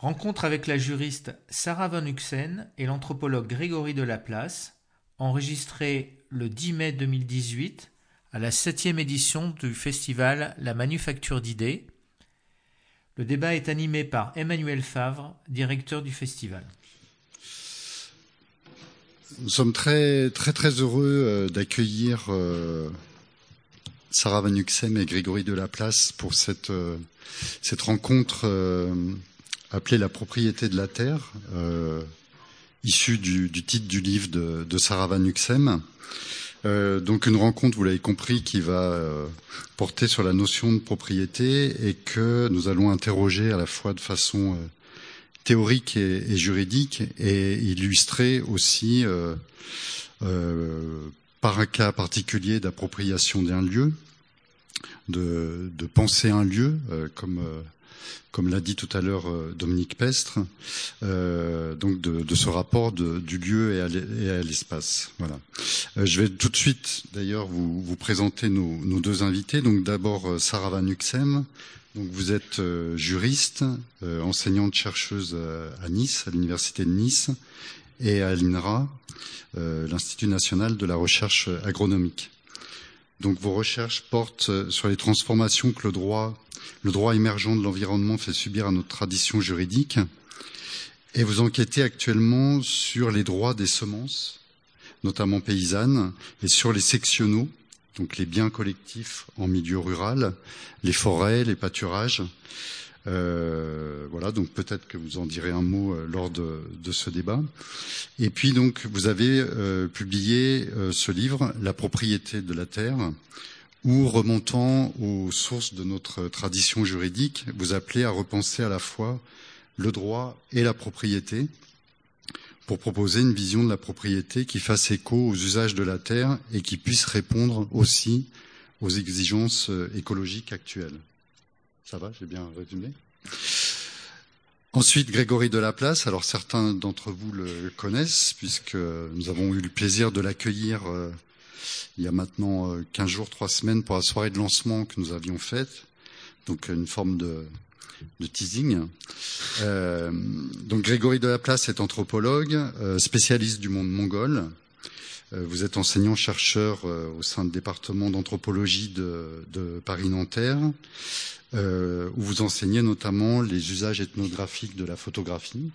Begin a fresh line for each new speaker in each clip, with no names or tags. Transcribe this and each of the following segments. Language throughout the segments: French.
Rencontre avec la juriste Sarah Van Uxen et l'anthropologue Grégory Delaplace, enregistrée le 10 mai 2018 à la septième édition du festival La Manufacture d'idées. Le débat est animé par Emmanuel Favre, directeur du festival.
Nous sommes très très très heureux euh, d'accueillir euh, Sarah Van Uxem et Grégory Delaplace pour cette euh, cette rencontre appelée La propriété de la terre, issue du, titre du livre de, de Sarah Van Uxem. Euh, donc une rencontre, vous l'avez compris, qui va euh, porter sur la notion de propriété et que nous allons interroger à la fois de façon euh, théorique et, juridique et illustrer aussi par un cas particulier d'appropriation d'un lieu, de, penser un lieu comme comme l'a dit tout à l'heure euh, Dominique Pestre, euh, donc de, ce rapport du lieu et à l'espace. Voilà. Euh, je vais tout de suite, d'ailleurs, vous, présenter nos, deux invités. Donc d'abord Sarah Van Uxem. Donc vous êtes juriste, enseignante chercheuse à Nice, à l'université de Nice, et à l'INRA, l'Institut national de la recherche agronomique. Donc vos recherches portent sur les transformations que le droit le droit émergent de l'environnement fait subir à notre tradition juridique. Et vous enquêtez actuellement sur les droits des semences, notamment paysannes, et sur les sectionnaux, donc les biens collectifs en milieu rural, les forêts, les pâturages. Euh, voilà, donc peut-être que vous en direz un mot euh, lors de, ce débat. Et puis donc vous avez euh, publié ce livre, La propriété de la terre, ou remontant aux sources de notre tradition juridique, vous appelez à repenser à la fois le droit et la propriété pour proposer une vision de la propriété qui fasse écho aux usages de la terre et qui puisse répondre aussi aux exigences écologiques actuelles. Ça va, j'ai bien résumé Ensuite, Grégory Delaplace. Alors certains d'entre vous le connaissent puisque nous avons eu le plaisir de l'accueillir euh, il y a maintenant 15 euh, jours, 3 semaines pour la soirée de lancement que nous avions faite. Donc une forme de, teasing. Euh, donc Grégory Delaplace est anthropologue, spécialiste du monde mongol. Vous êtes enseignant-chercheur au sein du département d'anthropologie de, Paris-Nanterre, où vous enseignez notamment les usages ethnographiques de la photographie.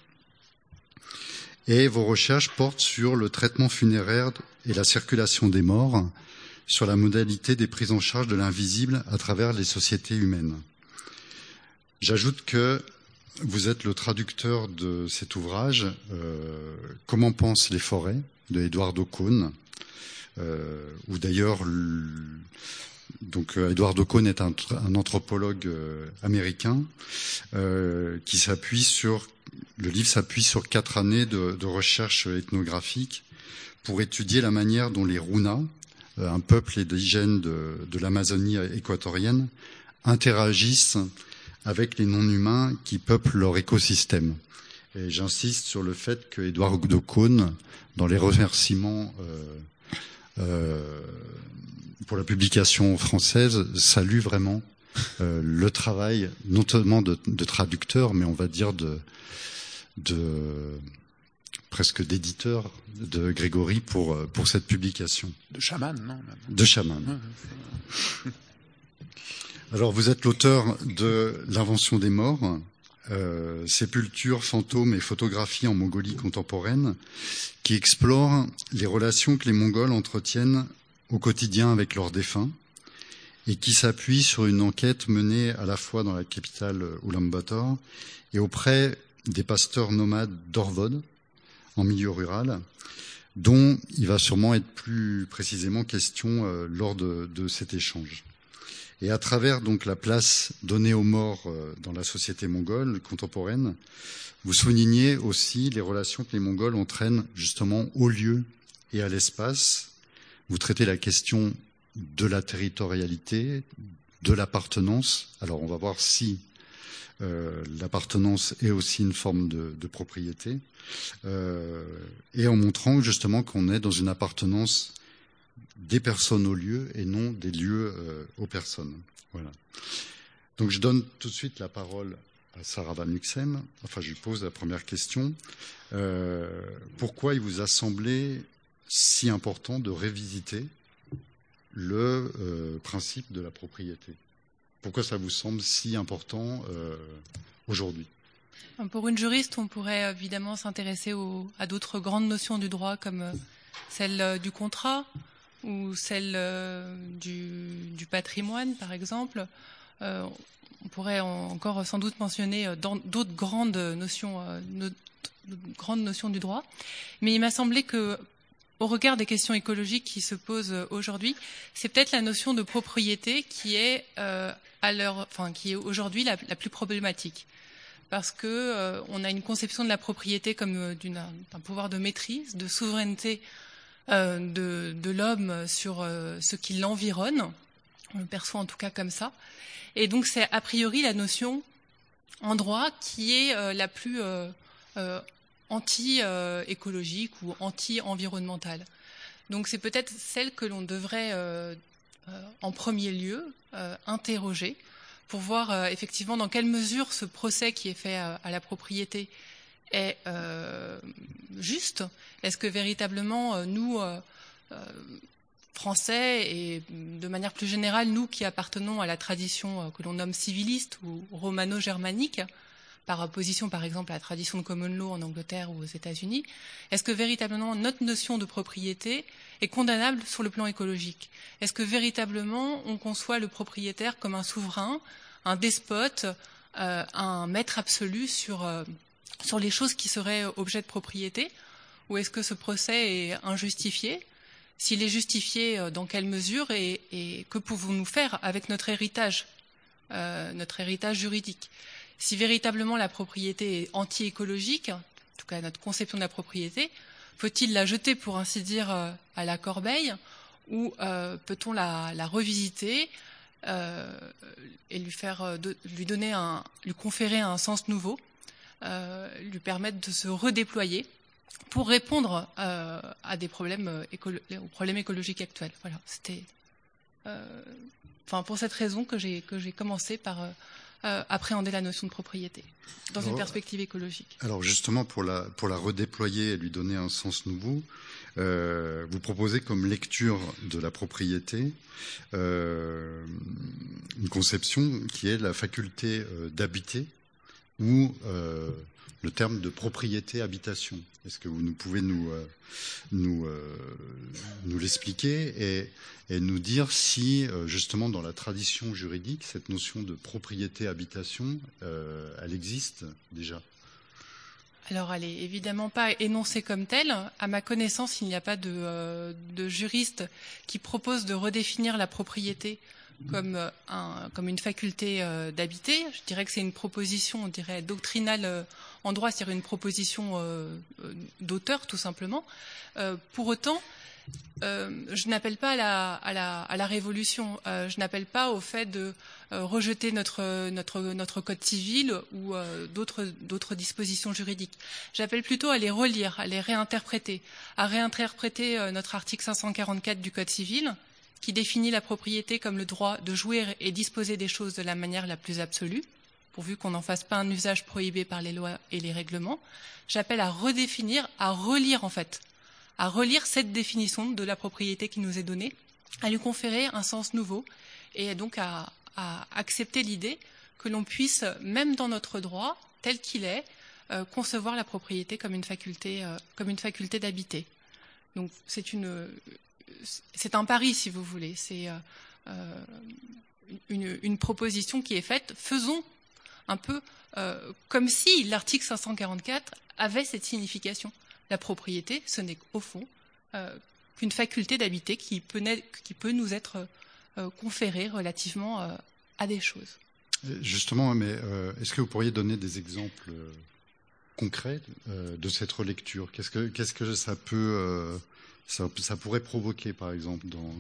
Et vos recherches portent sur le traitement funéraire et la circulation des morts, sur la modalité des prises en charge de l'invisible à travers les sociétés humaines. J'ajoute que vous êtes le traducteur de cet ouvrage, euh, Comment pensent les forêts, de Eduardo Cohn, euh, où d'ailleurs, donc Eduardo Cohn est un, anthropologue euh, américain qui s'appuie sur, le livre s'appuie sur quatre années de, de recherche ethnographique pour étudier la manière dont les Runas, euh, un peuple indigène de, de l'Amazonie équatorienne, interagissent avec les non-humains qui peuplent leur écosystème. Et j'insiste sur le fait que Edouard Cohn, dans les remerciements euh, euh, pour la publication française, salue vraiment euh, le travail, non seulement de, de, traducteur, mais on va dire de, de presque d'éditeur de Grégory pour, pour cette publication.
De chaman, non
De chaman. Alors vous êtes l'auteur de L'invention des morts, euh, Sépulture, fantômes et photographie en Mongolie contemporaine, qui explore les relations que les Mongols entretiennent au quotidien avec leurs défunts et qui s'appuie sur une enquête menée à la fois dans la capitale Ulaanbaatar et auprès des pasteurs nomades d'Orvod, en milieu rural, dont il va sûrement être plus précisément question euh, lors de, cet échange. Et à travers donc la place donnée aux morts euh, dans la société mongole contemporaine, vous soulignez aussi les relations que les Mongols entraînent justement au lieu et à l'espace. Vous traitez la question de la territorialité, de l'appartenance. Alors on va voir si euh, l'appartenance est aussi une forme de, propriété, euh, et en montrant justement qu'on est dans une appartenance des personnes au lieu et non des lieux euh, aux personnes. Voilà. Donc je donne tout de suite la parole Sarah Van Uxem, enfin je lui pose la première question, pourquoi il vous a semblé si important de révisiter le principe de la propriété? Pourquoi ça vous semble si important aujourd'hui?
Pour une juriste, on pourrait évidemment s'intéresser à d'autres grandes notions du droit comme euh, celle euh, du contrat ou celle euh, du, patrimoine, par exemple. on pourrait encore sans doute mentionner d'autres grandes notions, du droit. Mais il m'a semblé que, au regard des questions écologiques qui se posent aujourd'hui, c'est peut-être la notion de propriété qui est, aujourd'hui la, plus problématique parce qu'on euh, a une conception de la propriété comme euh, d'un pouvoir de maîtrise, de souveraineté euh, de, l'homme sur ce qui l'environne. On le perçoit en tout cas comme ça. Et donc c'est a priori la notion en droit qui est la plus anti-écologique ou anti-environnementale. Donc c'est peut-être celle que l'on devrait en premier lieu interroger pour voir euh, effectivement dans quelle mesure ce procès qui est fait euh, à, la propriété est euh, juste. Est-ce que véritablement nous, Français et de manière plus générale nous qui appartenons à la tradition que l'on nomme civiliste ou romano-germanique, par opposition par exemple à la tradition de common law en Angleterre ou aux États-Unis, est-ce que véritablement notre notion de propriété est condamnable sur le plan écologique? Est-ce que véritablement on conçoit le propriétaire comme un souverain, un despote, euh, un maître absolu sur, euh, sur les choses qui seraient objet de propriété Ou est-ce que ce procès est injustifié? S'il est justifié, euh, dans quelle mesure et, que pouvons-nous faire avec notre héritage, notre héritage juridique? Si véritablement la propriété est anti-écologique, en tout cas notre conception de la propriété, faut-il la jeter, pour ainsi dire, euh, à la corbeille, ou euh, peut-on la, revisiter euh, et lui donner lui conférer un sens nouveau, lui permettre de se redéployer pour répondre à des problèmes, aux problèmes écologiques actuels. Voilà, c'était, enfin pour cette raison que j'ai que j'ai commencé par euh, appréhender la notion de propriété dans une perspective écologique.
Alors justement, pour la, pour la redéployer et lui donner un sens nouveau, euh, vous proposez comme lecture de la propriété euh, une conception qui est la faculté d'habiter ou le terme de propriété habitation. Est-ce que vous pouvez nous, euh, nous, euh, nous l'expliquer et, et, nous dire si, euh, justement, dans la tradition juridique, cette notion de propriété habitation, elle existe déjà?
Alors, elle est évidemment pas énoncée comme telle. À ma connaissance, il n'y a pas de, de juriste qui propose de redéfinir la propriété comme, euh, comme une faculté euh, d'habiter. Je dirais que c'est une proposition, on dirait, doctrinale euh, en droit, c'est-à-dire une proposition d'auteur, tout simplement. pour autant, je n'appelle pas à la, révolution, je n'appelle pas au fait de rejeter notre code civil ou d'autres dispositions juridiques. J'appelle plutôt à les relire, à les réinterpréter, à réinterpréter notre article 544 du code civil, qui définit la propriété comme le droit de jouir et disposer des choses de la manière la plus absolue, pourvu qu'on n'en fasse pas un usage prohibé par les lois et les règlements, j'appelle à redéfinir, à relire en fait, à relire cette définition de la propriété qui nous est donnée, à lui conférer un sens nouveau et donc à, accepter l'idée que l'on puisse, même dans notre droit, tel qu'il est, euh, concevoir la propriété comme une faculté, euh, comme une faculté d'habiter. Donc c'est une, c'est un pari, si vous voulez. C'est euh, euh, une, proposition qui est faite. Faisons un peu euh, comme si l'article 544 avait cette signification. La propriété, ce n'est au fond qu'une faculté d'habiter qui peut, nous être conférée relativement à des choses.
Justement, mais est-ce que vous pourriez donner des exemples concrets de cette relecture? Qu'est-ce que, qu'est-ce que ça peut ça, pourrait provoquer, par exemple, dans,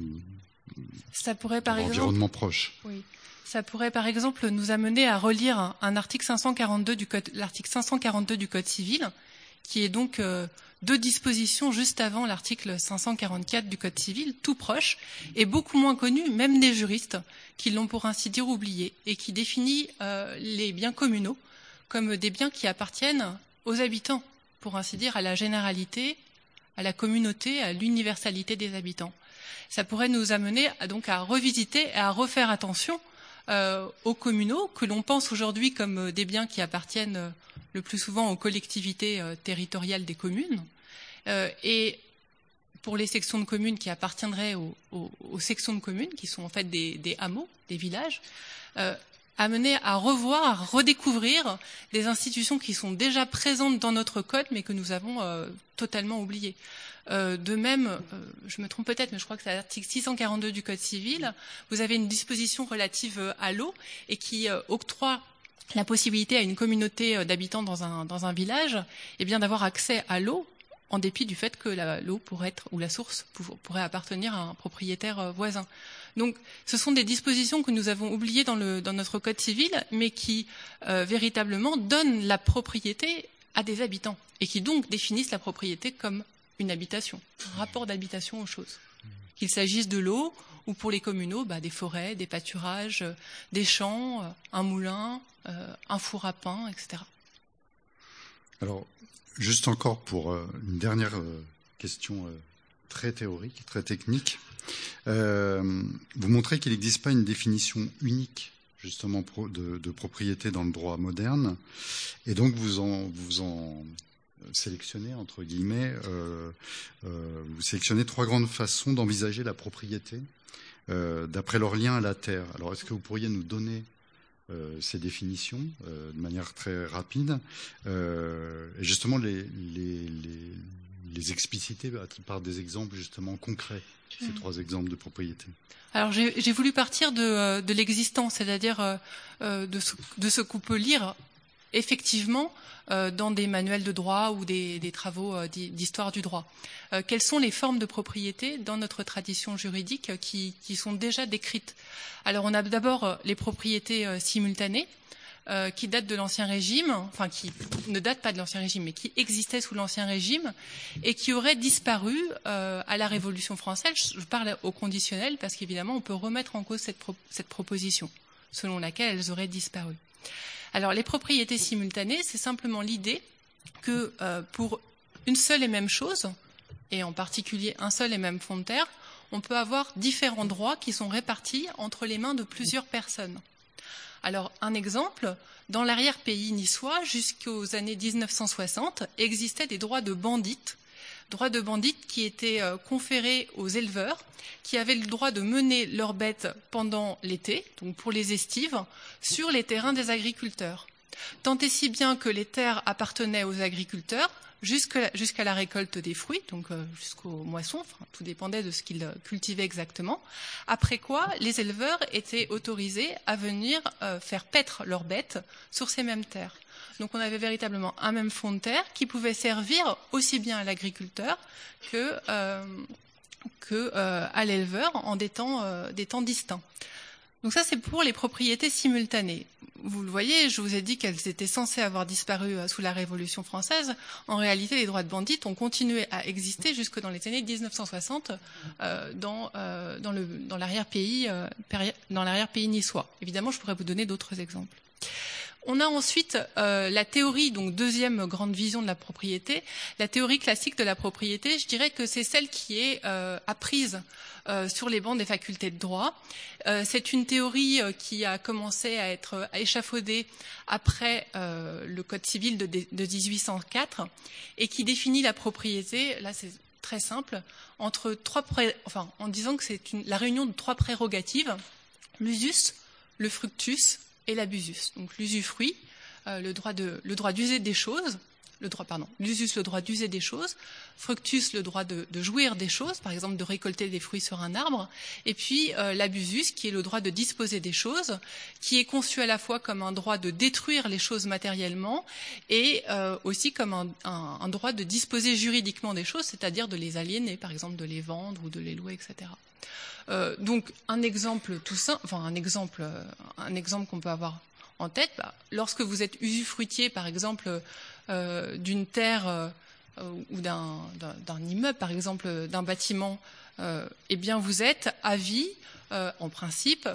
ça pourrait, par
l'environnement proche.
Oui. Ça pourrait, par exemple, nous amener à relire un, article 542 du code, l'article 542 du Code civil, qui est donc euh, deux dispositions juste avant l'article 544 du Code civil, tout proche, et beaucoup moins connu, même des juristes, qui l'ont pour ainsi dire oublié, et qui définit euh, les biens communaux comme des biens qui appartiennent aux habitants, pour ainsi dire, à la généralité, à la communauté, à l'universalité des habitants. Ça pourrait nous amener à, donc à revisiter et à refaire attention euh, aux communaux que l'on pense aujourd'hui comme des biens qui appartiennent le plus souvent aux collectivités euh, territoriales des communes. Euh, et pour les sections de communes qui appartiendraient aux, sections de communes, qui sont en fait des, hameaux, des villages, euh, amener à revoir, à redécouvrir des institutions qui sont déjà présentes dans notre code, mais que nous avons euh, totalement oubliées. Euh, de même, je me trompe peut-être, mais je crois que c'est l'article 642 du Code civil, vous avez une disposition relative à l'eau et qui octroie la possibilité à une communauté d'habitants dans un, dans un village eh bien d'avoir accès à l'eau en dépit du fait que l'eau pourrait être ou la source pourrait appartenir à un propriétaire euh, voisin. Donc, ce sont des dispositions que nous avons oubliées dans, notre code civil, mais qui euh, véritablement donnent la propriété à des habitants et qui donc définissent la propriété comme une habitation, un rapport d'habitation aux choses. Qu'il s'agisse de l'eau ou pour les communaux, bah, des forêts, des pâturages, euh, des champs, un moulin, un four à pain, etc.
Alors, Juste encore pour euh, une dernière euh, question euh, très théorique, très technique. Vous montrez qu'il n'existe pas une définition unique justement de, propriété dans le droit moderne, et donc vous en, vous en sélectionnez entre guillemets, vous sélectionnez trois grandes façons d'envisager la propriété d'après leur lien à la terre. Alors est-ce que vous pourriez nous donner euh, ces définitions euh, de manière très rapide euh, et justement les, expliciter par des exemples justement concrets, ces mmh. trois exemples de propriété.
Alors j'ai voulu partir de, de l'existence, c'est-à-dire de, ce, de ce qu'on peut lire effectivement euh, dans des manuels de droit ou des, travaux euh, d'histoire du droit. Euh, quelles sont les formes de propriété dans notre tradition juridique qui, sont déjà décrites? Alors on a d'abord les propriétés simultanées. Qui datent de l'Ancien Régime, enfin qui ne datent pas de l'Ancien Régime, mais qui existaient sous l'Ancien Régime et qui auraient disparu à la Révolution française. Je parle au conditionnel parce qu'évidemment on peut remettre en cause cette, cette proposition selon laquelle elles auraient disparu. Alors les propriétés simultanées, c'est simplement l'idée que euh, pour une seule et même chose, et en particulier un seul et même fond de terre, on peut avoir différents droits qui sont répartis entre les mains de plusieurs personnes. Alors un exemple, dans l'arrière-pays niçois, jusqu'aux années 1960, existaient des droits de bandites droit de bandit qui était euh, conféré aux éleveurs qui avaient le droit de mener leurs bêtes pendant l'été, donc pour les estives, sur les terrains des agriculteurs. Tant et si bien que les terres appartenaient aux agriculteurs jusqu'à la récolte des fruits, donc euh, jusqu'aux moissons, tout dépendait de ce qu'ils euh, cultivaient exactement. Après quoi, les éleveurs étaient autorisés à venir faire paître leurs bêtes sur ces mêmes terres. Donc on avait véritablement un même fond de terre qui pouvait servir aussi bien à l'agriculteur que, euh, euh, à l'éleveur en euh, des temps distincts. Donc ça, c'est pour les propriétés simultanées. Vous le voyez, je vous ai dit qu'elles étaient censées avoir disparu sous la Révolution française. En réalité, les droits de bandit ont continué à exister jusque dans les années 1960 dans, dans l'arrière-pays dans l'arrière-pays niçois. Évidemment, je pourrais vous donner d'autres exemples. On a ensuite euh, la théorie, donc deuxième grande vision de la propriété, la théorie classique de la propriété. Je dirais que c'est celle qui est euh, apprise euh, sur les bancs des facultés de droit. c'est une théorie qui a commencé à être échafaudée après le Code civil de, 1804 et qui définit la propriété. Là, c'est très simple entre trois, enfin, en disant que c'est la réunion de trois prérogatives l'usus, le fructus et l'abusus. Donc l'usufruit, euh, le droit de, le droit d'user des choses, l'usus, le droit d'user des choses, fructus, le droit de, jouir des choses, par exemple de récolter des fruits sur un arbre, et puis euh, l'abusus, qui est le droit de disposer des choses, qui est conçu à la fois comme un droit de détruire les choses matériellement et euh, aussi comme un, droit de disposer juridiquement des choses, c'est-à-dire de les aliéner, par exemple de les vendre ou de les louer, etc. Euh, donc un exemple tout simple, enfin un exemple, qu'on peut avoir en tête, bah, lorsque vous êtes usufruitier, par exemple, d'une terre ou d'un immeuble, par exemple, d'un bâtiment, eh bien vous êtes à vie, en principe,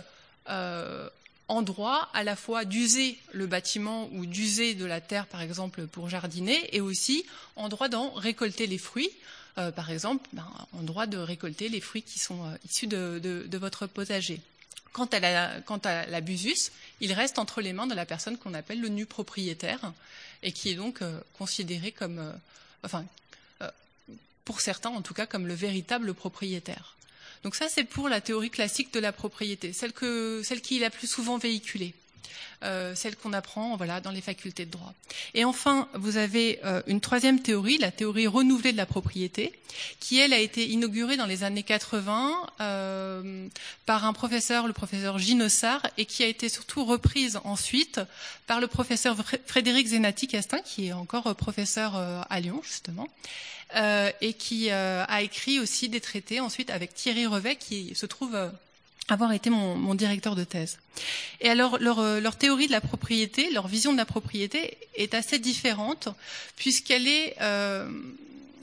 en droit à la fois d'user le bâtiment ou d'user de la terre, par exemple, pour jardiner, et aussi en droit d'en récolter les fruits. Euh, par exemple, ben, en droit de récolter les fruits qui sont euh, issus de, votre potager. Quant à, la, l'abusus, il reste entre les mains de la personne qu'on appelle le nu propriétaire et qui est donc euh, considéré comme, enfin, pour certains en tout cas, comme le véritable propriétaire. Donc ça, c'est pour la théorie classique de la propriété, celle qui est la plus souvent véhiculée. Euh, celle qu'on apprend voilà, dans les facultés de droit. Et enfin, vous avez euh, une troisième théorie, la théorie renouvelée de la propriété, qui, elle, a été inaugurée dans les années 80 euh, par un professeur, le professeur Ginossard, et qui a été surtout reprise ensuite par le professeur Frédéric Zenati-Castin, qui est encore professeur à Lyon, justement. Euh, et qui euh, a écrit aussi des traités ensuite avec Thierry Revet qui se trouve euh, avoir été mon, mon, directeur de thèse. Et alors leur, leur, théorie de la propriété, leur vision de la propriété est assez différente puisqu'elle est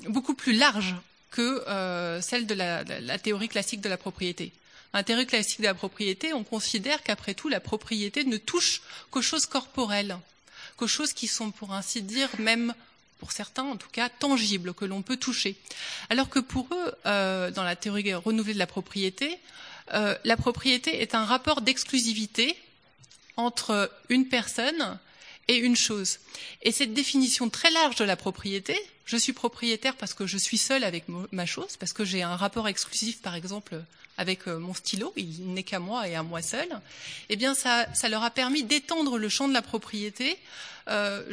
beaucoup plus large que celle de la, la, théorie classique de la propriété. Un théorie classique de la propriété, on considère qu'après tout, la propriété ne touche qu'aux choses corporelles, qu'aux choses qui sont, pour ainsi dire, même pour certains en tout cas, tangibles, que l'on peut toucher. Alors que pour eux, euh, dans la théorie renouvelée de la propriété, euh, la propriété est un rapport d'exclusivité entre une personne et une chose. Et cette définition très large de la propriété, je suis propriétaire parce que je suis seul avec ma chose, parce que j'ai un rapport exclusif, par exemple, avec euh, mon stylo, il n'est qu'à moi et à moi seul, eh bien, ça, leur a permis d'étendre le champ de la propriété euh,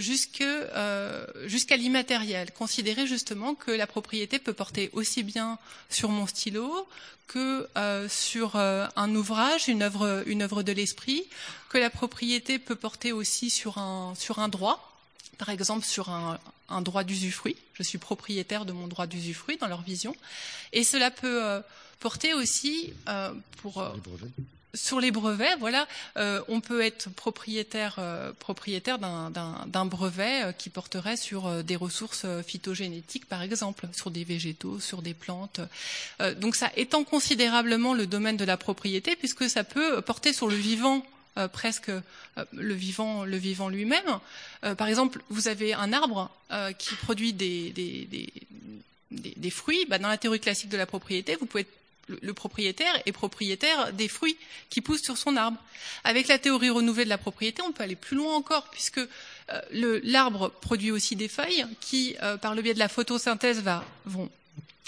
euh, jusqu'à l'immatériel, considérer justement que la propriété peut porter aussi bien sur mon stylo que euh, sur un ouvrage, une œuvre, une œuvre de l'esprit, que la propriété peut porter aussi sur un, sur un droit, par exemple sur un, un droit d'usufruit. Je suis propriétaire de mon droit d'usufruit dans leur vision. Et cela peut porter aussi pour sur les brevets, voilà, euh, on peut être propriétaire, euh, propriétaire d'un brevet euh, qui porterait sur des ressources phytogénétiques, par exemple, sur des végétaux, sur des plantes. donc ça étend considérablement le domaine de la propriété, puisque ça peut porter sur le vivant. Presque le vivant, le vivant lui-même. par exemple, vous avez un arbre qui produit des, fruits. Bah, dans la théorie classique de la propriété, vous pouvez être le propriétaire est propriétaire des fruits qui poussent sur son arbre. Avec la théorie renouvelée de la propriété, on peut aller plus loin encore, puisque euh, l'arbre produit aussi des feuilles qui, euh, par le biais de la photosynthèse, vont,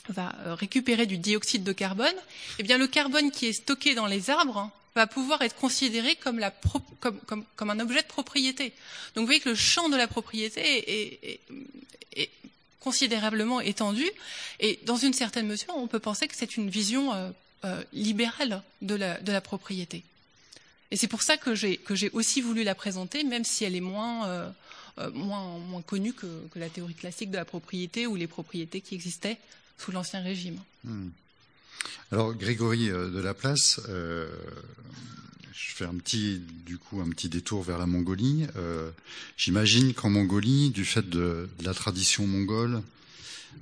va euh, récupérer du dioxyde de carbone. Eh bien, le carbone qui est stocké dans les arbres va pouvoir être considéré comme, un objet de propriété. Donc vous voyez que le champ de la propriété est, considérablement étendue. Et dans une certaine mesure, on peut penser que c'est une vision euh, euh, libérale de la, propriété. Et c'est pour ça que j'ai aussi voulu la présenter, même si elle est moins, euh, connue que, que, la théorie classique de la propriété ou les propriétés qui existaient sous l'Ancien Régime.
Hmm. Alors, Grégory de Laplace, je fais un petit, du coup, un petit détour vers la Mongolie. Euh, j'imagine qu'en Mongolie, du fait de, la tradition mongole,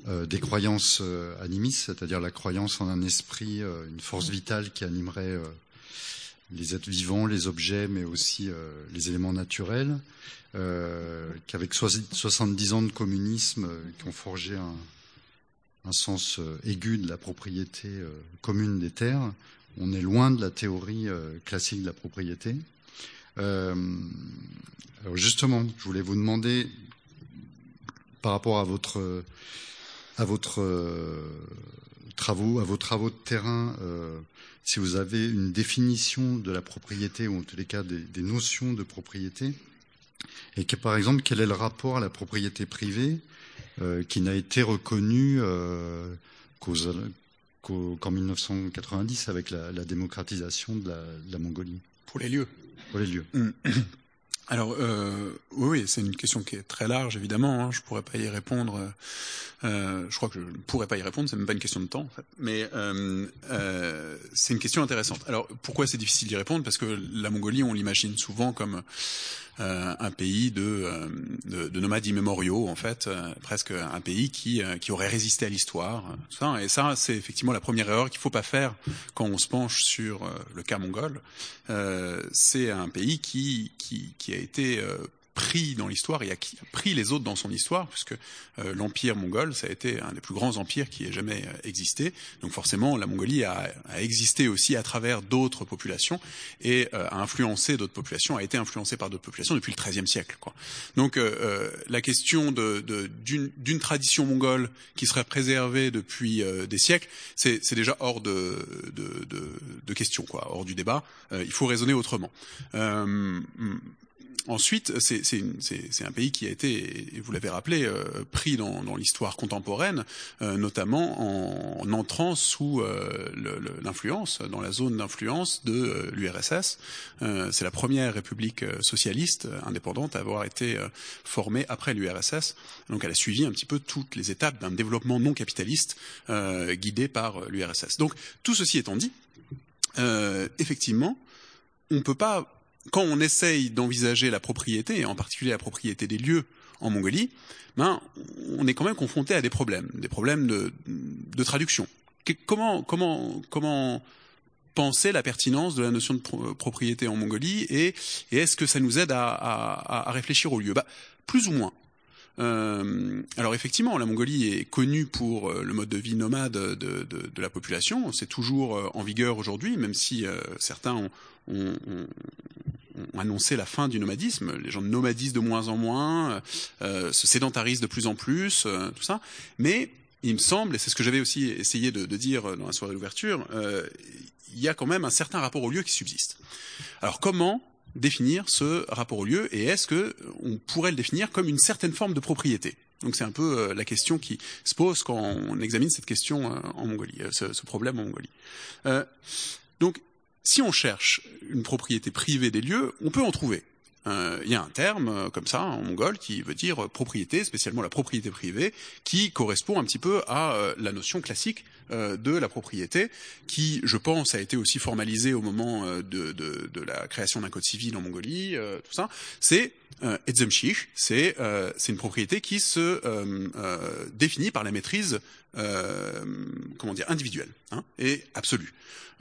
euh, des croyances euh, animistes, c'est-à-dire la croyance en un esprit, une force vitale qui animerait les êtres vivants, les objets, mais aussi les éléments naturels, qu'avec 70 ans de communisme, qui ont forgé un, un sens aigu de la propriété commune des terres, on est loin de la théorie euh, classique de la propriété. Euh, justement, je voulais vous demander, par rapport à votre, à votre euh, travaux, à vos travaux de terrain, si vous avez une définition de la propriété ou en tous les cas des, notions de propriété, et que par exemple quel est le rapport à la propriété privée qui n'a été reconnu qu'aux qu'en 1990 avec la, démocratisation de la, Mongolie.
Pour les lieux.
Pour les lieux.
Mm. Alors euh, oui, c'est une question qui est très large évidemment. Hein. je pourrais pas y répondre. Euh, je crois que je ne pourrais pas y répondre. C'est même pas une question de temps. En fait. Mais euh, c'est une question intéressante. Alors pourquoi c'est difficile d'y répondre? Parce que la Mongolie, on l'imagine souvent comme un pays de, de, de, nomades immémoriaux en fait, presque un pays qui qui aurait résisté à l'histoire. Et ça, c'est effectivement la première erreur qu'il faut pas faire quand on se penche sur le cas mongol. c'est un pays qui qui, qui a été pris dans l'histoire et a pris les autres dans son histoire, puisque euh, l'empire mongol, ça a été un des plus grands empires qui ait jamais euh, existé. Donc forcément, la Mongolie a, a existé aussi à travers d'autres populations et euh, a influencé d'autres populations, a été influencée par d'autres populations depuis le XIIIe siècle. Quoi. Donc la question d'une de, tradition mongole qui serait préservée depuis des siècles, c'est déjà hors de, de, de, question, quoi, hors du débat. il faut raisonner autrement. Ensuite, c'est un pays qui a été, et vous l'avez rappelé, euh, pris dans, dans l'histoire contemporaine, euh, notamment en, entrant sous euh, l'influence, dans la zone d'influence de l'URSS. c'est la première république socialiste indépendante à avoir été formée après l'URSS. Donc elle a suivi un petit peu toutes les étapes d'un développement non capitaliste guidé par l'URSS. Donc tout ceci étant dit, effectivement, on ne peut pas quand on essaye d'envisager la propriété, et en particulier la propriété des lieux en Mongolie, ben, on est quand même confronté à des problèmes, des problèmes de, de traduction. Comment, comment, comment penser la pertinence de la notion de propriété en Mongolie et, est-ce que ça nous aide à, à, à réfléchir au lieu? Bah, Plus ou moins. Euh, alors effectivement, la Mongolie est connue pour euh, le mode de vie nomade de, de, de la population. C'est toujours euh, en vigueur aujourd'hui, même si euh, certains ont, ont, ont, annoncé la fin du nomadisme. Les gens nomadisent de moins en moins, euh, se sédentarisent de plus en plus, euh, tout ça. Mais il me semble, et c'est ce que j'avais aussi essayé de, de, dire dans la soirée d'ouverture, euh, il y a quand même un certain rapport au lieu qui subsiste. Alors comment définir ce rapport au lieu et est-ce que on pourrait le définir comme une certaine forme de propriété? Donc c'est un peu la question qui se pose quand on examine cette question en Mongolie, ce, ce problème en Mongolie. Euh, donc si on cherche une propriété privée des lieux, on peut en trouver. Euh, il y a un terme euh, comme ça en mongol qui veut dire propriété, spécialement la propriété privée, qui correspond un petit peu à euh, la notion classique de la propriété, qui, je pense, a été aussi formalisée au moment de, de, de la création d'un code civil en Mongolie, tout ça. C'est euh, c'est une propriété qui se définit par la maîtrise comment dire individuelle hein, et absolue.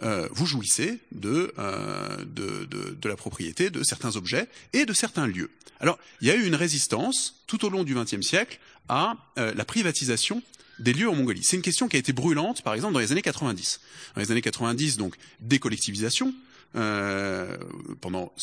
Euh, vous jouissez de, euh, de, de, de, la propriété de certains objets et de certains lieux. Alors, il y a eu une résistance tout au long du XXe siècle à euh, la privatisation des lieux en Mongolie. C'est une question qui a été brûlante, par exemple, dans les années 90. Dans les années 90, donc, décollectivisation, euh, pendant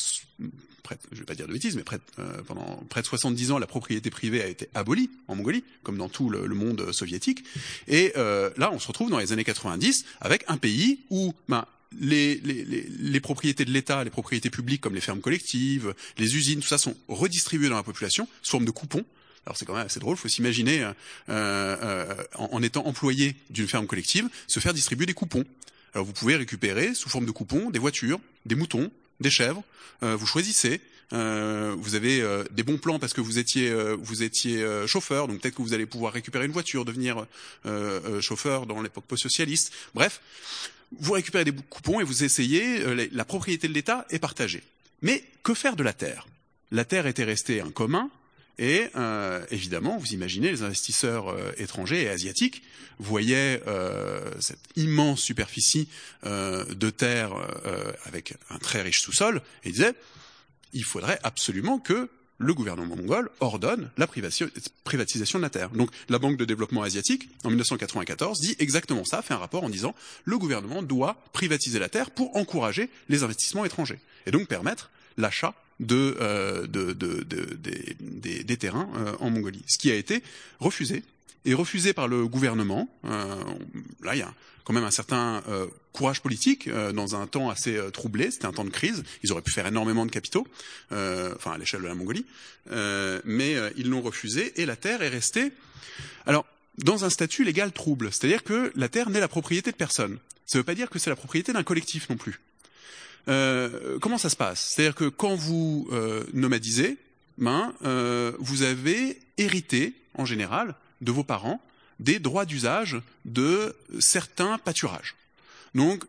près, je vais pas dire de bêtises, mais près, euh, pendant près de 70 ans, la propriété privée a été abolie en Mongolie, comme dans tout le, monde soviétique. Et euh, là, on se retrouve dans les années 90 avec un pays où ben, les, les, les, les, propriétés de l'État, les propriétés publiques comme les fermes collectives, les usines, tout ça sont redistribuées dans la population sous forme de coupons. Alors c'est quand même assez drôle, il faut s'imaginer, euh, euh, en, étant employé d'une ferme collective, se faire distribuer des coupons. Alors vous pouvez récupérer sous forme de coupons des voitures, des moutons, des chèvres. Euh, vous choisissez. Euh, vous avez euh, des bons plans parce que vous étiez euh, vous étiez euh, chauffeur, donc peut-être que vous allez pouvoir récupérer une voiture, devenir chauffeur dans l'époque post-socialiste. Bref, vous récupérez des coupons et vous essayez. la propriété de l'État est partagée. Mais que faire de la terre? La terre était restée un commun et euh, évidemment, vous imaginez, les investisseurs euh, étrangers et asiatiques voyaient euh, cette immense superficie de terre avec un très riche sous-sol et disaient il faudrait absolument que le gouvernement mongol ordonne la privatisation de la terre. Donc la Banque de développement asiatique, en 1994, dit exactement ça, fait un rapport en disant le gouvernement doit privatiser la terre pour encourager les investissements étrangers et donc permettre l'achat de, euh, de, de, de des, terrains euh, en Mongolie, ce qui a été refusé et refusé par le gouvernement. Euh, là, il y a quand même un certain courage politique dans un temps assez troublé. C'était un temps de crise. Ils auraient pu faire énormément de capitaux, enfin à l'échelle de la Mongolie, mais ils l'ont refusé et la terre est restée. Alors, dans un statut légal trouble, c'est-à-dire que la terre n'est la propriété de personne. Ça ne veut pas dire que c'est la propriété d'un collectif non plus. Euh, comment ça se passe? C'est-à-dire que quand vous euh, nomadisez, ben, euh, vous avez hérité, en général, de vos parents, des droits d'usage de certains pâturages. Donc,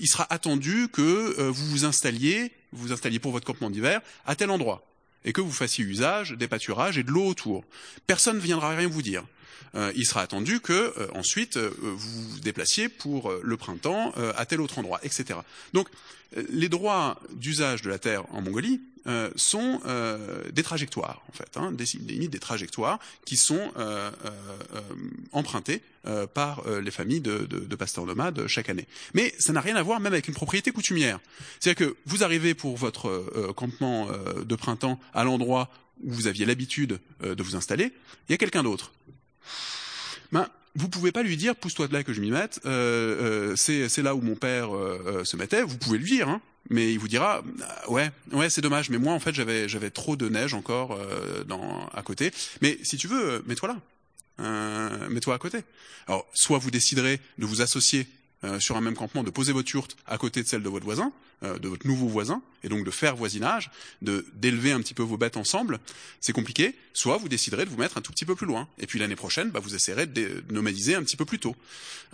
il sera attendu que vous vous installiez, vous vous installiez pour votre campement d'hiver à tel endroit. et que vous fassiez usage des pâturages et de l'eau autour. Personne ne viendra rien vous dire. Euh, il sera attendu que euh, ensuite euh, vous vous déplaciez pour le printemps à tel autre endroit, etc. Donc les droits d'usage de la terre en Mongolie sont des trajectoires, en fait, hein, des, des, des trajectoires qui sont empruntées par les familles de, de, de, pasteurs nomades chaque année. Mais ça n'a rien à voir même avec une propriété coutumière. C'est-à-dire que vous arrivez pour votre campement de printemps à l'endroit où vous aviez l'habitude de vous installer, il y a quelqu'un d'autre ben, vous pouvez pas lui dire pousse-toi de là que je m'y mette. Euh, euh, c'est là où mon père euh, euh, se mettait. Vous pouvez lui dire, hein, mais il vous dira ah, ouais ouais c'est dommage. Mais moi en fait j'avais trop de neige encore euh, dans à côté. Mais si tu veux mets-toi là. mets-toi à côté. Alors soit vous déciderez de vous associer euh, sur un même campement, de poser votre yourte à côté de celle de votre voisin, euh, de votre nouveau voisin, et donc de faire voisinage, d'élever un petit peu vos bêtes ensemble, c'est compliqué. Soit vous déciderez de vous mettre un tout petit peu plus loin, et puis l'année prochaine, bah, vous essayerez de nomadiser un petit peu plus tôt.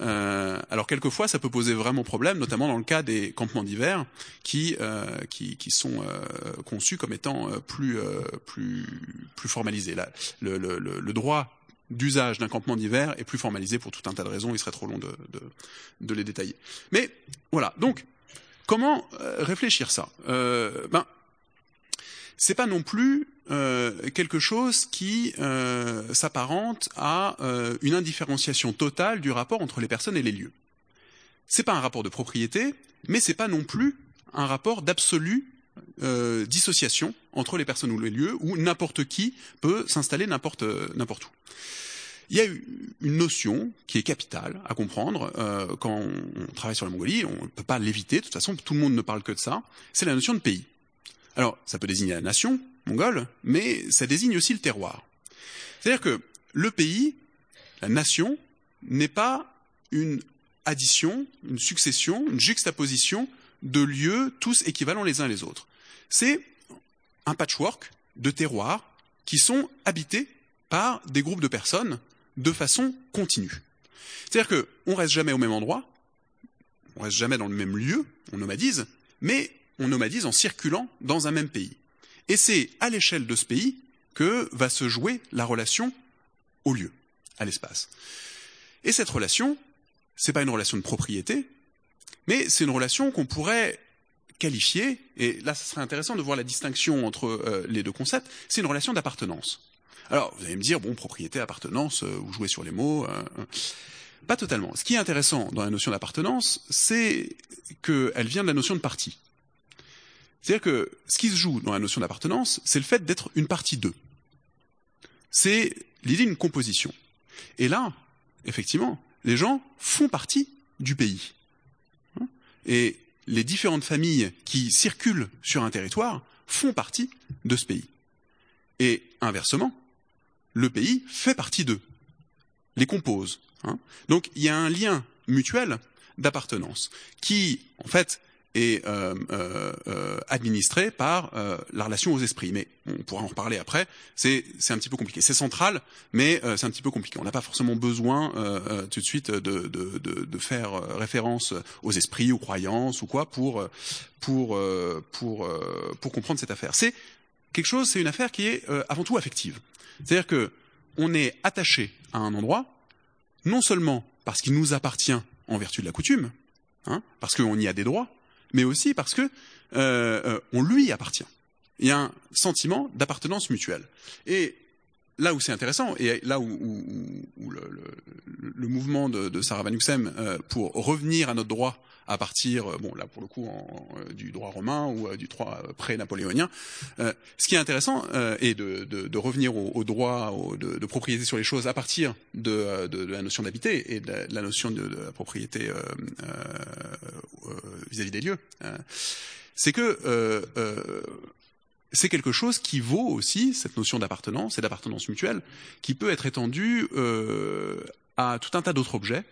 Euh, alors quelquefois, ça peut poser vraiment problème, notamment dans le cas des campements d'hiver qui, euh, qui, qui sont euh, conçus comme étant plus plus plus formalisés. Là, le, le, le droit d'usage d'un campement d'hiver est plus formalisé pour tout un tas de raisons. Il serait trop long de, de, de les détailler. Mais voilà. Donc, comment euh, réfléchir ça? Euh, Ben, c'est pas non plus euh, quelque chose qui euh, s'apparente à une indifférenciation totale du rapport entre les personnes et les lieux. C'est pas un rapport de propriété, mais c'est pas non plus un rapport d'absolue dissociation entre les personnes ou les lieux où n'importe qui peut s'installer n'importe où. Il y a une notion qui est capitale à comprendre euh, quand on travaille sur la Mongolie, on ne peut pas l'éviter, de toute façon tout le monde ne parle que de ça, c'est la notion de pays. Alors ça peut désigner la nation mongole, mais ça désigne aussi le terroir. C'est-à-dire que le pays, la nation, n'est pas une addition, une succession, une juxtaposition de lieux tous équivalents les uns les autres. C'est un patchwork de terroirs qui sont habités par des groupes de personnes de façon continue. C'est-à-dire qu'on reste jamais au même endroit, on reste jamais dans le même lieu, on nomadise, mais on nomadise en circulant dans un même pays. Et c'est à l'échelle de ce pays que va se jouer la relation au lieu, à l'espace. Et cette relation, c'est pas une relation de propriété, mais c'est une relation qu'on pourrait qualifier, et là ce serait intéressant de voir la distinction entre euh, les deux concepts, c'est une relation d'appartenance. Alors vous allez me dire, bon, propriété, appartenance, euh, vous jouez sur les mots. Euh, pas totalement. Ce qui est intéressant dans la notion d'appartenance, c'est qu'elle vient de la notion de partie. C'est-à-dire que ce qui se joue dans la notion d'appartenance, c'est le fait d'être une partie d'eux. C'est l'idée d'une composition. Et là, effectivement, les gens font partie du pays. Et les différentes familles qui circulent sur un territoire font partie de ce pays. Et inversement, le pays fait partie d'eux, les compose. Hein. Donc il y a un lien mutuel d'appartenance qui, en fait, est euh, euh, euh, administré par euh, la relation aux esprits. Mais on pourra en reparler après. C'est un petit peu compliqué. C'est central, mais euh, c'est un petit peu compliqué. On n'a pas forcément besoin euh, tout de suite de, de, de, de, faire référence aux esprits, aux croyances ou quoi pour pour pour pour comprendre cette affaire. C'est quelque chose. C'est une affaire qui est avant tout affective. C'est-à-dire que on est attaché à un endroit, non seulement parce qu'il nous appartient en vertu de la coutume, hein, parce qu'on y a des droits, mais aussi parce que euh, euh, on lui appartient. Il y a un sentiment d'appartenance mutuelle. Et là où c'est intéressant, et là où, où, où le, le, le, mouvement de, de Sarah Van euh, pour revenir à notre droit à partir, euh, bon là pour le coup, en, du droit romain ou euh, du droit pré-napoléonien, euh, ce qui est intéressant euh, est de, de, de, revenir au, au droit au, de, de, propriété sur les choses à partir de, la notion d'habiter et de la, notion de, la propriété vis-à-vis -vis des lieux. c'est que c'est quelque chose qui vaut aussi, cette notion d'appartenance et d'appartenance mutuelle, qui peut être étendue euh, à tout un tas d'autres objets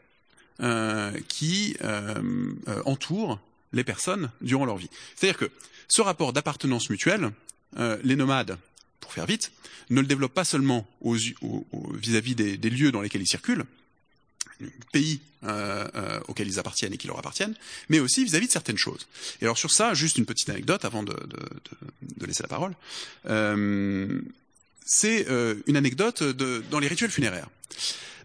euh, qui euh, entourent les personnes durant leur vie. C'est-à-dire que ce rapport d'appartenance mutuelle, les nomades, pour faire vite, ne le développent pas seulement vis-à-vis -vis des, des lieux dans lesquels ils circulent, pays euh, euh, auquel ils appartiennent et qui leur appartiennent, mais aussi vis-à-vis de certaines choses. Et alors sur ça, juste une petite anecdote avant de, de, de, de laisser la parole. Euh, c'est euh, une anecdote de, dans les rituels funéraires.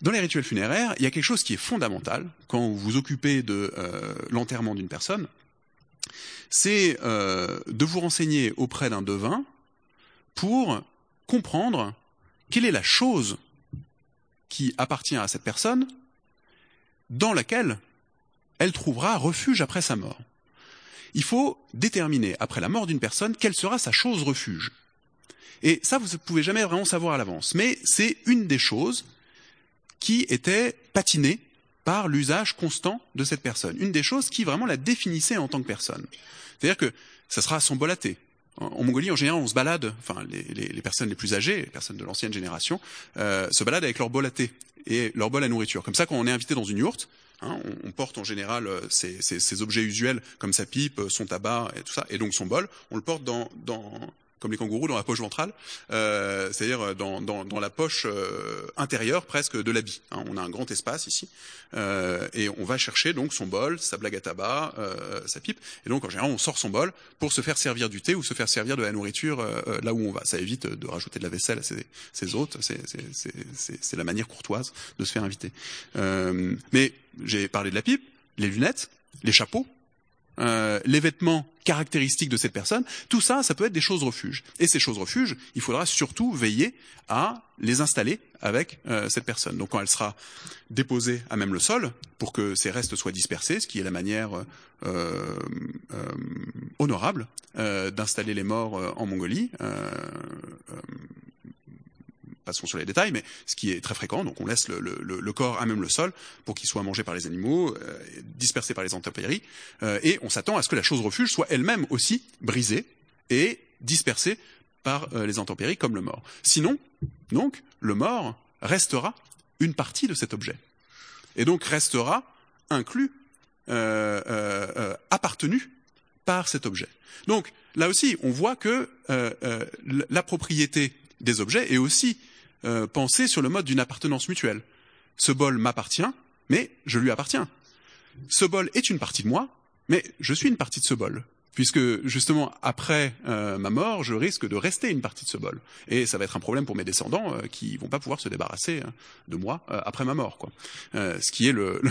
Dans les rituels funéraires, il y a quelque chose qui est fondamental quand vous vous occupez de euh, l'enterrement d'une personne, c'est euh, de vous renseigner auprès d'un devin pour comprendre quelle est la chose qui appartient à cette personne dans laquelle elle trouvera refuge après sa mort. Il faut déterminer, après la mort d'une personne, quelle sera sa chose refuge. Et ça, vous ne pouvez jamais vraiment savoir à l'avance. Mais c'est une des choses qui était patinée par l'usage constant de cette personne. Une des choses qui vraiment la définissait en tant que personne. C'est-à-dire que ça sera son. En Mongolie, en général, on se balade, enfin, les, les, les personnes les plus âgées, les personnes de l'ancienne génération, euh, se baladent avec leur bol à thé et leur bol à nourriture. Comme ça, quand on est invité dans une yourte, hein, on, on, porte en général ces, ces, ces, objets usuels comme sa pipe, son tabac et tout ça, et donc son bol, on le porte dans, dans comme les kangourous dans la poche ventrale, euh, c'est-à-dire dans, dans, dans, la poche euh, intérieure presque de l'habit. Hein, on a un grand espace ici euh, et on va chercher donc son bol, sa blague à tabac, euh, sa pipe. Et donc en général on sort son bol pour se faire servir du thé ou se faire servir de la nourriture euh, là où on va. Ça évite de rajouter de la vaisselle à ses, ses hôtes. C'est la manière courtoise de se faire inviter. Euh, mais j'ai parlé de la pipe, les lunettes, les chapeaux euh, les vêtements caractéristiques de cette personne, tout ça, ça peut être des choses refuges. Et ces choses refuges, il faudra surtout veiller à les installer avec euh, cette personne. Donc quand elle sera déposée à même le sol, pour que ses restes soient dispersés, ce qui est la manière euh, euh honorable euh, d'installer les morts en Mongolie, passons sur les détails, mais ce qui est très fréquent, donc on laisse le, corps à même le sol pour qu'il soit mangé par les animaux, euh, dispersé par les intempéries, euh, et on s'attend à ce que la chose refuge soit elle-même aussi brisée et dispersée par euh, les intempéries comme le mort. Sinon, donc, le mort restera une partie de cet objet, et donc restera inclus, appartenu par cet objet. Donc là aussi, on voit que la propriété des objets est aussi euh, penser sur le mode d'une appartenance mutuelle. Ce bol m'appartient, mais je lui appartiens. Ce bol est une partie de moi, mais je suis une partie de ce bol puisque justement après euh, ma mort, je risque de rester une partie de ce bol, et ça va être un problème pour mes descendants euh, qui vont pas pouvoir se débarrasser hein, de moi euh, après ma mort, quoi. Euh, ce qui est le,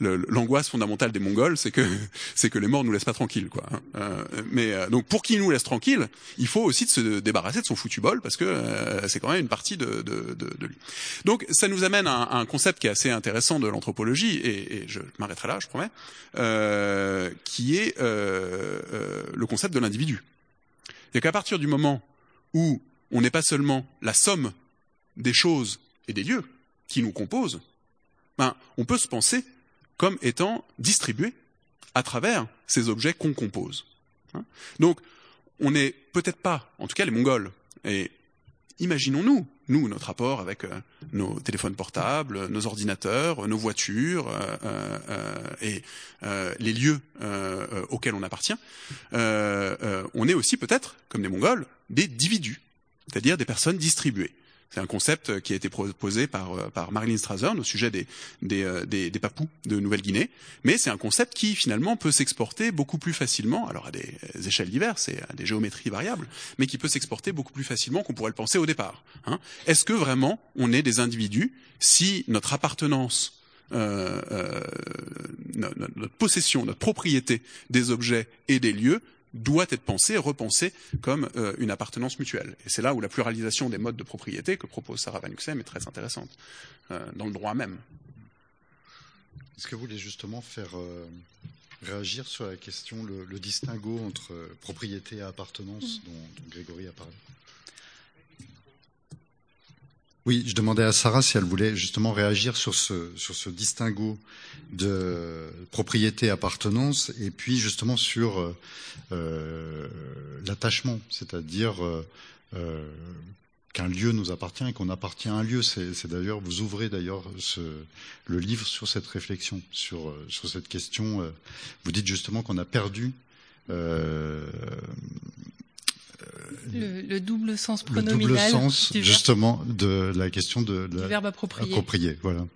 l'angoisse fondamentale des Mongols, c'est que c'est que les morts nous laissent pas tranquilles, quoi. Hein. Euh, mais donc pour qu'ils nous laissent tranquilles, il faut aussi de se débarrasser de son foutu bol parce que c'est quand même une partie de, de, de, de, lui. Donc ça nous amène à, à, un concept qui est assez intéressant de l'anthropologie, et, et, je m'arrêterai là, je promets, qui est euh, le concept de l'individu. C'est qu'à partir du moment où on n'est pas seulement la somme des choses et des lieux qui nous composent, ben, on peut se penser comme étant distribué à travers ces objets qu'on compose. Hein Donc, on n'est peut-être pas, en tout cas les Mongols, et imaginons-nous nous, notre rapport avec euh, nos téléphones portables, nos ordinateurs, nos voitures euh, euh, et euh, les lieux euh, auxquels on appartient, on est aussi peut-être, comme les Mongols, des individus, c'est-à-dire des personnes distribuées. C'est un concept qui a été proposé par, euh, Marilyn Strathern au sujet euh, des, papous de Nouvelle-Guinée, mais c'est un concept qui finalement peut s'exporter beaucoup plus facilement, alors à des échelles diverses et à des géométries variables, mais qui peut s'exporter beaucoup plus facilement qu'on pourrait le penser au départ. Hein. Est-ce que vraiment on est des individus si notre appartenance euh, euh, notre possession, notre propriété des objets et des lieux doit être pensé, repensé comme euh, une appartenance mutuelle. Et c'est là où la pluralisation des modes de propriété que propose Sarah Van Uxem est très intéressante, euh, dans le droit même.
Est-ce que vous voulez justement faire euh, réagir sur la question, le, le distinguo entre propriété et appartenance mmh. dont, dont Grégory a parlé? Oui, je demandais à Sarah si elle voulait justement réagir sur ce, sur ce distinguo de propriété appartenance et puis justement sur euh, l'attachement, c'est-à-dire euh, euh, qu'un lieu nous appartient et qu'on appartient à un lieu. C'est d'ailleurs, vous ouvrez d'ailleurs le livre sur cette réflexion, sur, sur cette question. Vous dites justement qu'on a perdu euh,
le, le, double sens
pronominal. Le double sens, justement, de la question de
du
la,
verbe approprié.
approprié voilà.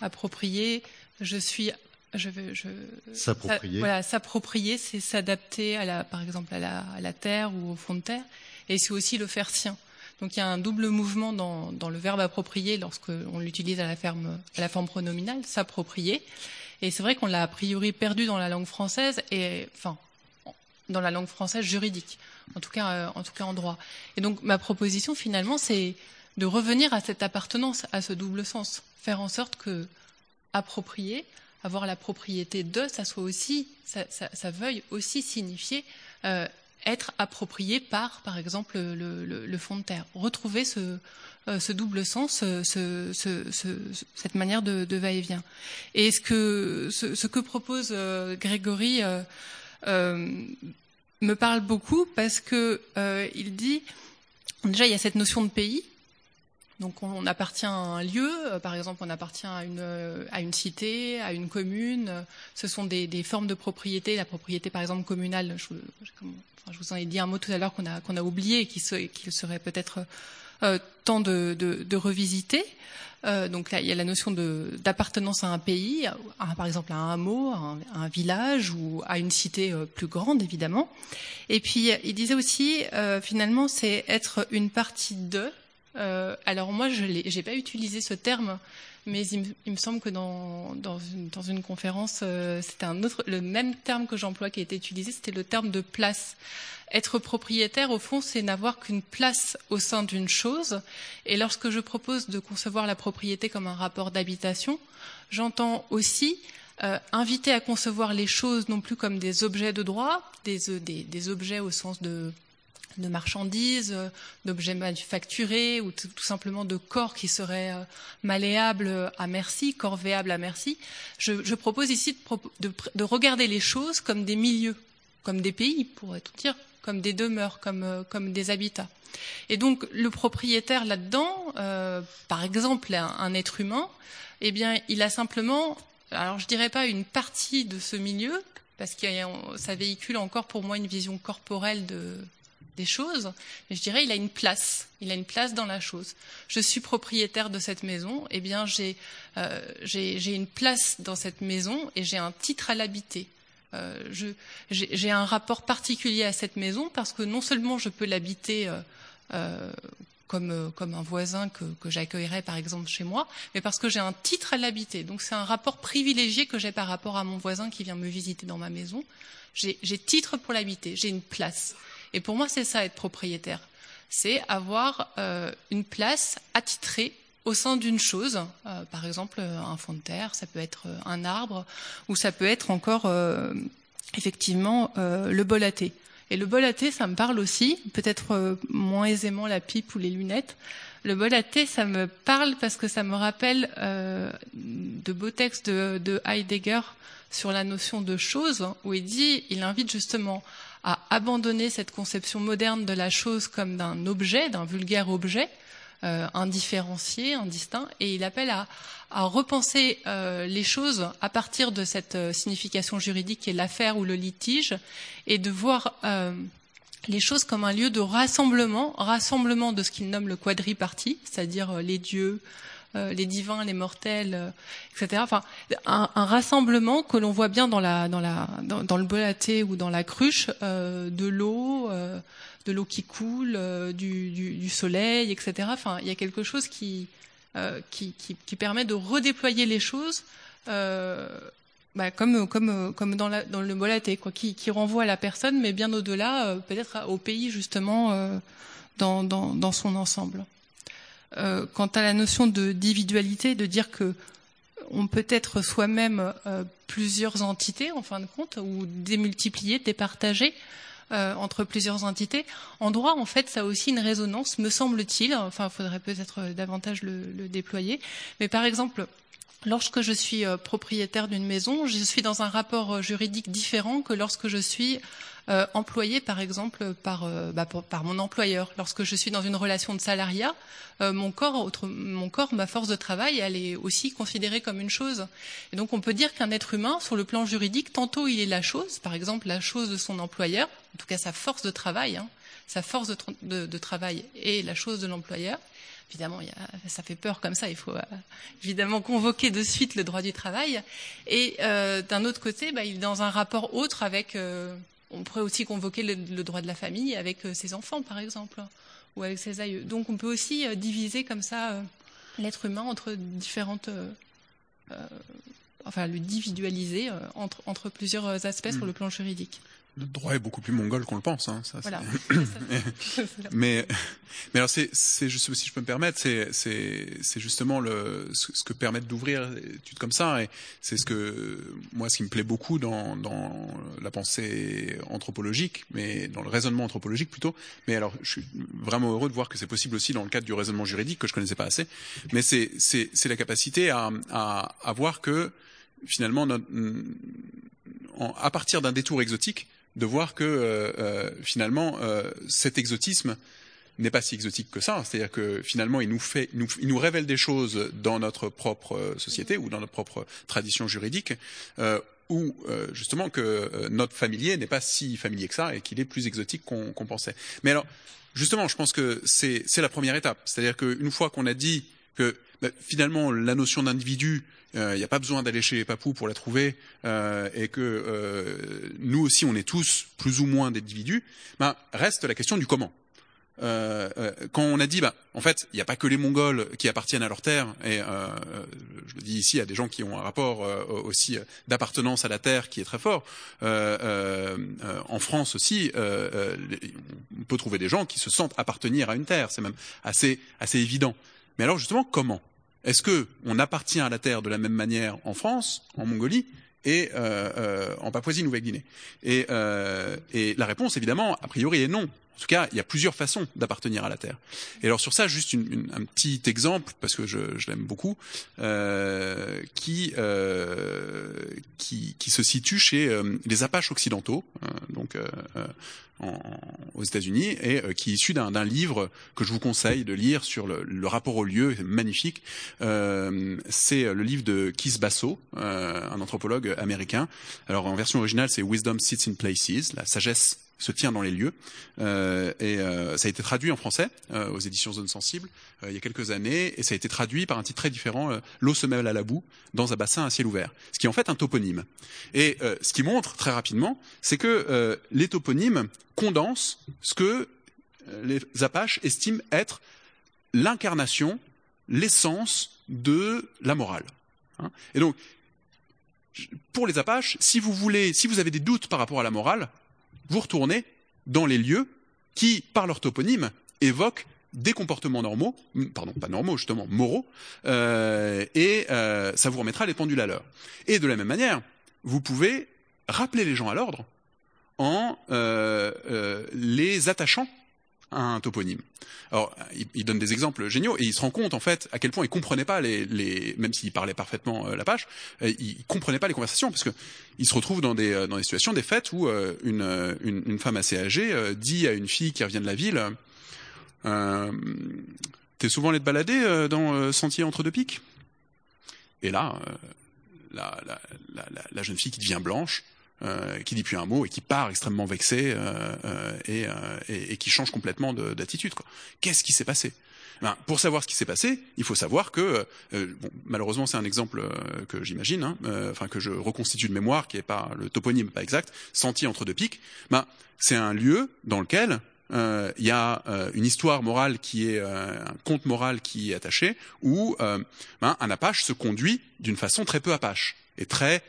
Approprier, je suis je veux, je,
s'approprier.
voilà, s'approprier, c'est s'adapter à la, par exemple, à la, à la, terre ou au fond de terre, et c'est aussi le faire sien. Donc il y a un double mouvement dans, dans le verbe approprier lorsqu'on l'utilise à la, ferme, à la forme pronominale, s'approprier. Et c'est vrai qu'on l'a a priori perdu dans la langue française, et enfin, dans la langue française juridique, en tout cas, euh, en tout cas en droit. Et donc ma proposition finalement, c'est de revenir à cette appartenance, à ce double sens, faire en sorte que approprier, avoir la propriété de, ça soit aussi, ça, veuille aussi signifier euh, être approprié par, par exemple, le, fond de terre. Retrouver ce, euh, double sens, ce, ce, cette manière de, va-et-vient. Et ce que, propose euh, Grégory me parle beaucoup parce que il dit déjà il y a cette notion de pays donc on, appartient à un lieu, euh, par exemple on appartient à une, euh, à une cité, à une commune. Ce sont des, des formes de propriété. La propriété par exemple communale, je, vous en ai dit un mot tout à l'heure qu'on a, qu'on a oublié et qu'il qu serait peut-être euh, temps de, de, de revisiter. Euh, donc là, il y a la notion d'appartenance à un pays, par exemple à un hameau, à un, à un, village ou à une cité euh, plus grande évidemment. Et puis il disait aussi, euh, finalement, c'est être une partie de, euh, alors moi, je n'ai pas utilisé ce terme, mais il, me semble que dans, une, conférence, euh, c'était un autre, le même terme que j'emploie qui a été utilisé, c'était le terme de place. Être propriétaire, au fond, c'est n'avoir qu'une place au sein d'une chose. Et lorsque je propose de concevoir la propriété comme un rapport d'habitation, j'entends aussi euh, inviter à concevoir les choses non plus comme des objets de droit, des, des objets au sens de de marchandises, d'objets manufacturés ou tout simplement de corps qui seraient malléables à merci, corvéables à merci. Je, propose ici de, de, de, regarder les choses comme des milieux, comme des pays, pourrait tout dire, comme des demeures, comme, comme des habitats. Et donc le propriétaire là-dedans, euh, par exemple un, un, être humain, eh bien il a simplement, alors je dirais pas une partie de ce milieu, parce que ça véhicule encore pour moi une vision corporelle de, choses, mais je dirais il a une place, il a une place dans la chose. Je suis propriétaire de cette maison, eh bien j'ai euh, une place dans cette maison et j'ai un titre à l'habiter. Euh, j'ai un rapport particulier à cette maison parce que non seulement je peux l'habiter euh, comme, comme un voisin que, que j'accueillerais par exemple chez moi, mais parce que j'ai un titre à l'habiter. Donc c'est un rapport privilégié que j'ai par rapport à mon voisin qui vient me visiter dans ma maison. J'ai titre pour l'habiter, j'ai une place. Et pour moi, c'est ça être propriétaire. C'est avoir euh, une place attitrée au sein d'une chose, euh, par exemple un fond de terre, ça peut être un arbre, ou ça peut être encore euh, effectivement euh, le bol à thé. Et le bol à thé, ça me parle aussi, peut-être euh, moins aisément la pipe ou les lunettes. Le bol à thé, ça me parle parce que ça me rappelle euh, de beaux textes de, de Heidegger sur la notion de chose, où il dit, il invite justement à abandonner cette conception moderne de la chose comme d'un objet, d'un vulgaire objet, euh, indifférencié, indistinct, et il appelle à, repenser euh, les choses à partir de cette euh, signification juridique qui est l'affaire ou le litige, et de voir euh, les choses comme un lieu de rassemblement, rassemblement de ce qu'il nomme le quadripartie, c'est-à-dire euh, les dieux, les divins, les mortels, euh, etc. Enfin, un, rassemblement que l'on voit bien dans, la, dans, la, dans, le bolaté ou dans la cruche, euh, de l'eau, euh, de l'eau qui coule, euh, du, du, du, soleil, etc. Enfin, il y a quelque chose qui, qui, permet de redéployer les choses. Bah, comme, dans, le bolaté, quoi, qui, qui renvoie à la personne, mais bien au-delà, peut-être au pays justement, dans son ensemble euh, quant à la notion d'individualité, de dire que on peut être soi-même euh, plusieurs entités, en fin de compte, ou démultiplier, départager euh, entre plusieurs entités. En droit, en fait, ça a aussi une résonance, me semble-t-il. Enfin, il faudrait peut-être davantage le, le, déployer. Mais par exemple, lorsque je suis euh, propriétaire d'une maison, je suis dans un rapport euh, juridique différent que lorsque je suis euh, employé, par exemple, par, euh, bah, par mon employeur. Lorsque je suis dans une relation de salariat, mon, corps, ma force de travail, elle est aussi considérée comme une chose. Et donc on peut dire qu'un être humain, sur le plan juridique, tantôt il est la chose, par exemple la chose de son employeur, en tout cas sa force de travail, hein, sa force de travail est la chose de l'employeur, évidemment, ça fait peur comme ça. Il faut évidemment convoquer de suite le droit du travail. Et d'un autre côté, bah, il est dans un rapport autre avec. on pourrait aussi convoquer le, droit de la famille avec ses enfants, par exemple, ou avec ses aïeux. Donc, on peut aussi diviser comme ça l'être humain entre différentes enfin le individualiser entre, entre plusieurs aspects sur mm. le plan juridique
le droit est beaucoup plus mongol qu'on le pense. Hein, ça, voilà. mais, mais alors, c'est, si je peux me permettre, c'est, justement le, ce, que permettent d'ouvrir études comme ça. Et c'est ce que, moi, ce qui me plaît beaucoup dans, dans la pensée anthropologique, mais dans le raisonnement anthropologique plutôt. Mais alors, je suis vraiment heureux de voir que c'est possible aussi dans le cadre du raisonnement juridique que je connaissais pas assez. Mais c'est la capacité à, à, à voir que, finalement, notre, à partir d'un détour exotique, de voir que euh, euh, finalement euh, cet exotisme n'est pas si exotique que ça. C'est-à-dire que finalement, il nous, fait, il nous, révèle des choses dans notre propre société ou dans notre propre tradition juridique, euh, où justement que notre familier n'est pas si familier que ça et qu'il est plus exotique qu'on pensait. Mais alors, justement, je pense que c'est la première étape. C'est-à-dire qu'une fois qu'on a dit que bah, finalement la notion d'individu il euh, n'y a pas besoin d'aller chez les papous pour la trouver, euh, et que euh, nous aussi on est tous plus ou moins d'individus, ben, reste la question du comment. Euh, euh, quand on a dit, bah, en fait, il n'y a pas que les Mongols qui appartiennent à leur terre, et euh, je le dis ici, il y a des gens qui ont un rapport aussi d'appartenance à la terre qui est très fort. en France aussi, on peut trouver des gens qui se sentent appartenir à une terre, c'est même assez, assez évident. Mais alors justement, comment? Est-ce que on appartient à la Terre de la même manière en France, en Mongolie et euh, euh, en Papouasie-Nouvelle-Guinée? Euh, et la réponse, évidemment, a priori est non. En tout cas, il y a plusieurs façons d'appartenir à la Terre. Et alors sur ça, juste une, une, un petit exemple, parce que je, je l'aime beaucoup, euh, qui, euh, qui, qui se situe chez euh, les Apaches occidentaux, donc en, aux États-Unis, et qui est issu d'un livre que je vous conseille de lire sur le, le rapport au lieu, magnifique. c'est le livre de Keith Basso, un anthropologue américain. Alors en version originale, c'est Wisdom Sits in Places, la sagesse se tient dans les lieux. Euh, et euh, ça a été traduit en français euh, aux éditions Zone Sensible il y a quelques années, et ça a été traduit par un titre très différent, L'eau se mêle à la boue dans un bassin à ciel ouvert, ce qui est en fait un toponyme. Et ce qui montre très rapidement, c'est que les toponymes condensent ce que les Apaches estiment être l'incarnation, l'essence de la morale. Hein. et donc, pour les Apaches, si vous voulez, si vous avez des doutes par rapport à la morale, vous retournez dans les lieux qui, par leur toponyme, évoquent des comportements normaux, pardon, pas normaux, justement, moraux, euh, et euh, ça vous remettra les pendules à l'heure. Et de la même manière, vous pouvez rappeler les gens à l'ordre en euh, les attachant un toponyme. Alors, il, donne des exemples géniaux et il se rend compte en fait à quel point il comprenait pas les, les même s'il parlait parfaitement euh, la page, euh, il comprenait pas les conversations parce que il se retrouve dans des euh, dans des situations, des fêtes où une, une, une femme assez âgée dit à une fille qui revient de la ville, t'es souvent allé te balader dans Sentier entre deux pics? Et là, la, la, la, la jeune fille qui devient blanche qui dit plus un mot et qui part extrêmement vexé euh, euh et, euh, et, et, qui change complètement d'attitude. Qu'est-ce qui s'est passé? Ben, Pour savoir ce qui s'est passé, il faut savoir que, bon, malheureusement c'est un exemple que j'imagine, hein, enfin que je reconstitue de mémoire, qui est pas le toponyme pas exact, Sentier entre deux pics. Ben, c'est un lieu dans lequel il y a une histoire morale qui est un conte moral qui est attaché, où ben, un Apache se conduit d'une façon très peu Apache et très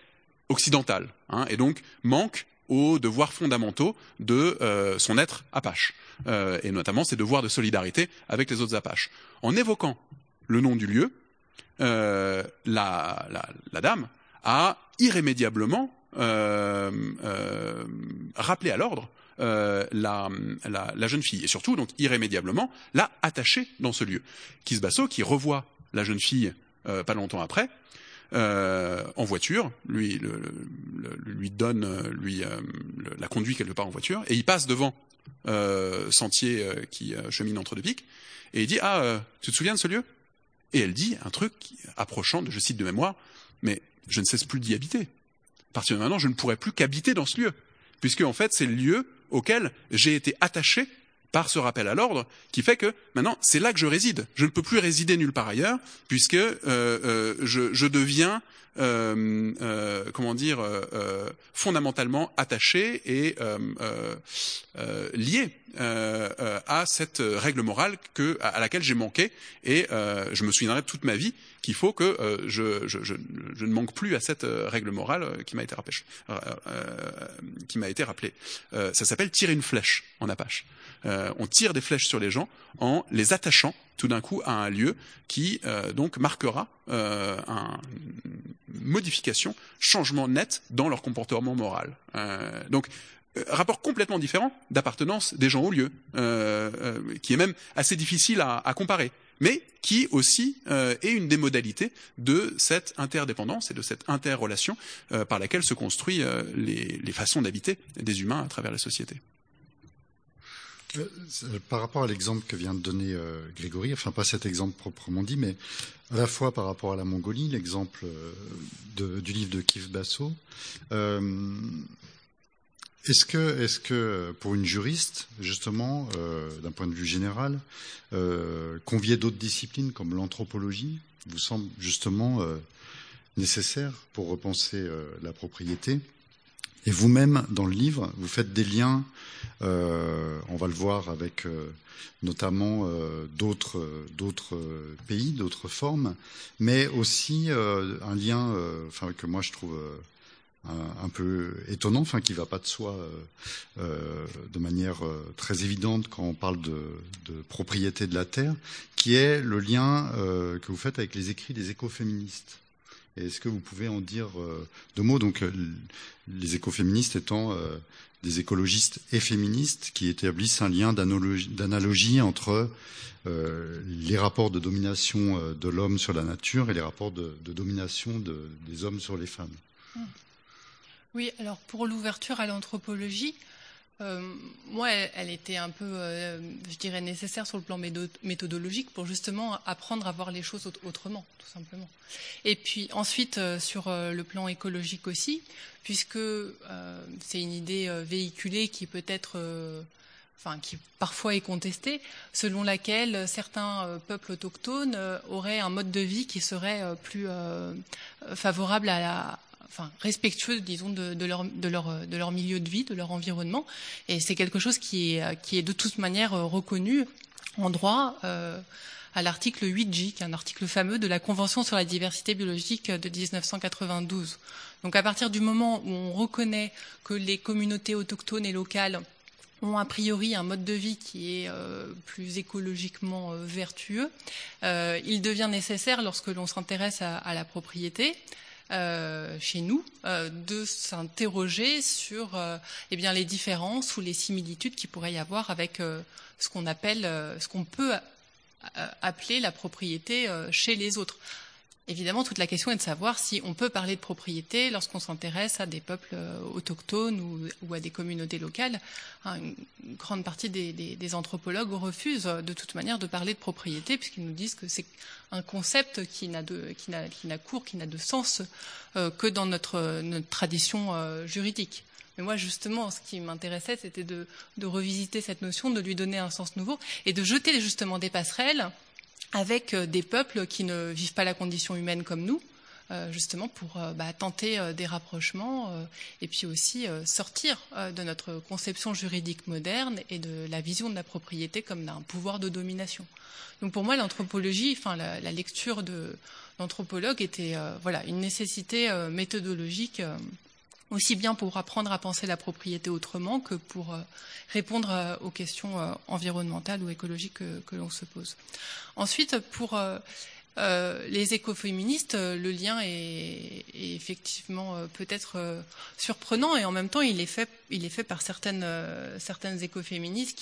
occidentale, hein, et donc manque aux devoirs fondamentaux de euh, son être apache, euh, et notamment ses devoirs de solidarité avec les autres apaches. En évoquant le nom du lieu, euh, la, dame a irrémédiablement rappelé à l'ordre la, jeune fille, et surtout donc irrémédiablement l'a attachée dans ce lieu. Kisbasso, qui revoit la jeune fille pas longtemps après, euh, en voiture, lui le, le, lui donne euh, lui euh, la conduit quelque part en voiture, et il passe devant euh, sentier euh, qui chemine entre deux pics, et il dit ah tu te souviens de ce lieu? Et elle dit un truc approchant, de, je cite de mémoire, mais je ne cesse plus d'y habiter. À partir de maintenant, je ne pourrai plus qu'habiter dans ce lieu, puisque en fait c'est le lieu auquel j'ai été attaché par ce rappel à l'ordre qui fait que maintenant c'est là que je réside. Je ne peux plus résider nulle part ailleurs puisque euh, euh, je, je, deviens euh, euh, comment dire euh, fondamentalement attaché et lié à cette règle morale que, à laquelle j'ai manqué et je me souviendrai toute ma vie qu'il faut que je, ne manque plus à cette règle morale rappelée. qui m'a été rappelée. ça s'appelle tirer une flèche en Apache. on tire des flèches sur les gens en les attachant tout d'un coup à un lieu qui euh, donc marquera euh, une modification, changement net dans leur comportement moral. Euh, donc rapport complètement différent d'appartenance des gens au lieu, qui est même assez difficile à, à comparer, mais qui aussi est une des modalités de cette interdépendance et de cette interrelation par laquelle se construisent les, les façons d'habiter des humains à travers la société.
Euh, par rapport à l'exemple que vient de donner euh, Grégory, enfin pas cet exemple proprement dit, mais à la fois par rapport à la Mongolie, l'exemple euh, du livre de Kif Basso, est-ce que, est que pour une juriste, justement, d'un point de vue général, convier d'autres disciplines comme l'anthropologie vous semble justement nécessaire pour repenser la propriété et vous-même, dans le livre, vous faites des liens, euh, on va le voir avec euh, notamment euh, d'autres, d'autres pays, d'autres formes, mais aussi un lien que moi je trouve un, peu étonnant, enfin qui va pas de soi de manière très évidente quand on parle de, de, propriété de la terre, qui est le lien que vous faites avec les écrits des écoféministes. Est-ce que vous pouvez en dire euh, deux mots? Donc, euh, les écoféministes étant euh, des écologistes et féministes qui établissent un lien d'analogie entre les rapports de domination de l'homme sur la nature et les rapports de, domination des hommes sur les femmes.
Oui, alors pour l'ouverture à l'anthropologie, euh, moi, elle, était un peu, euh, je dirais, nécessaire sur le plan méthodologique pour justement apprendre à voir les choses autrement, tout simplement. Et puis ensuite, euh, sur le plan écologique aussi, puisque c'est une idée véhiculée qui peut être enfin qui parfois est contestée, selon laquelle certains peuples autochtones auraient un mode de vie qui serait plus favorable à la, enfin, respectueux, disons, de, leur, milieu de vie, de leur environnement. Et c'est quelque chose qui est, est de toute manière euh, reconnu en droit euh, à l'article 8J, qui est un article fameux de la Convention sur la diversité biologique de 1992. Donc à partir du moment où on reconnaît que les communautés autochtones et locales ont a priori un mode de vie qui est euh, plus écologiquement euh, vertueux, euh, il devient nécessaire, lorsque l'on s'intéresse à, à, la propriété, euh, chez nous euh, de s'interroger sur euh, eh les différences ou les similitudes qu'il pourrait y avoir avec ce qu'on appelle, ce qu'on peut appeler la propriété chez les autres. Évidemment, toute la question est de savoir si on peut parler de propriété lorsqu'on s'intéresse à des peuples euh, autochtones ou, à des communautés locales. Hein, une grande partie des, anthropologues refusent euh, de toute manière de parler de propriété puisqu'ils nous disent que c'est un concept qui n'a cours, qui n'a de sens euh, que dans notre, tradition juridique. Mais moi, justement, ce qui m'intéressait, c'était de, de revisiter cette notion, de lui donner un sens nouveau et de jeter justement des passerelles avec euh, des peuples qui ne vivent pas la condition humaine comme nous, euh, justement pour euh, bah, tenter des rapprochements et puis aussi sortir de notre conception juridique moderne et de la vision de la propriété comme d'un pouvoir de domination. Donc pour moi, l'anthropologie, enfin la, la, lecture de l'anthropologue était voilà une nécessité méthodologique aussi bien pour apprendre à penser la propriété autrement que pour euh, répondre euh, aux questions euh, environnementales ou écologiques que, l'on se pose. Ensuite, pour les écoféministes, le lien est, effectivement peut-être surprenant et en même temps il est fait, par certaines, écoféministes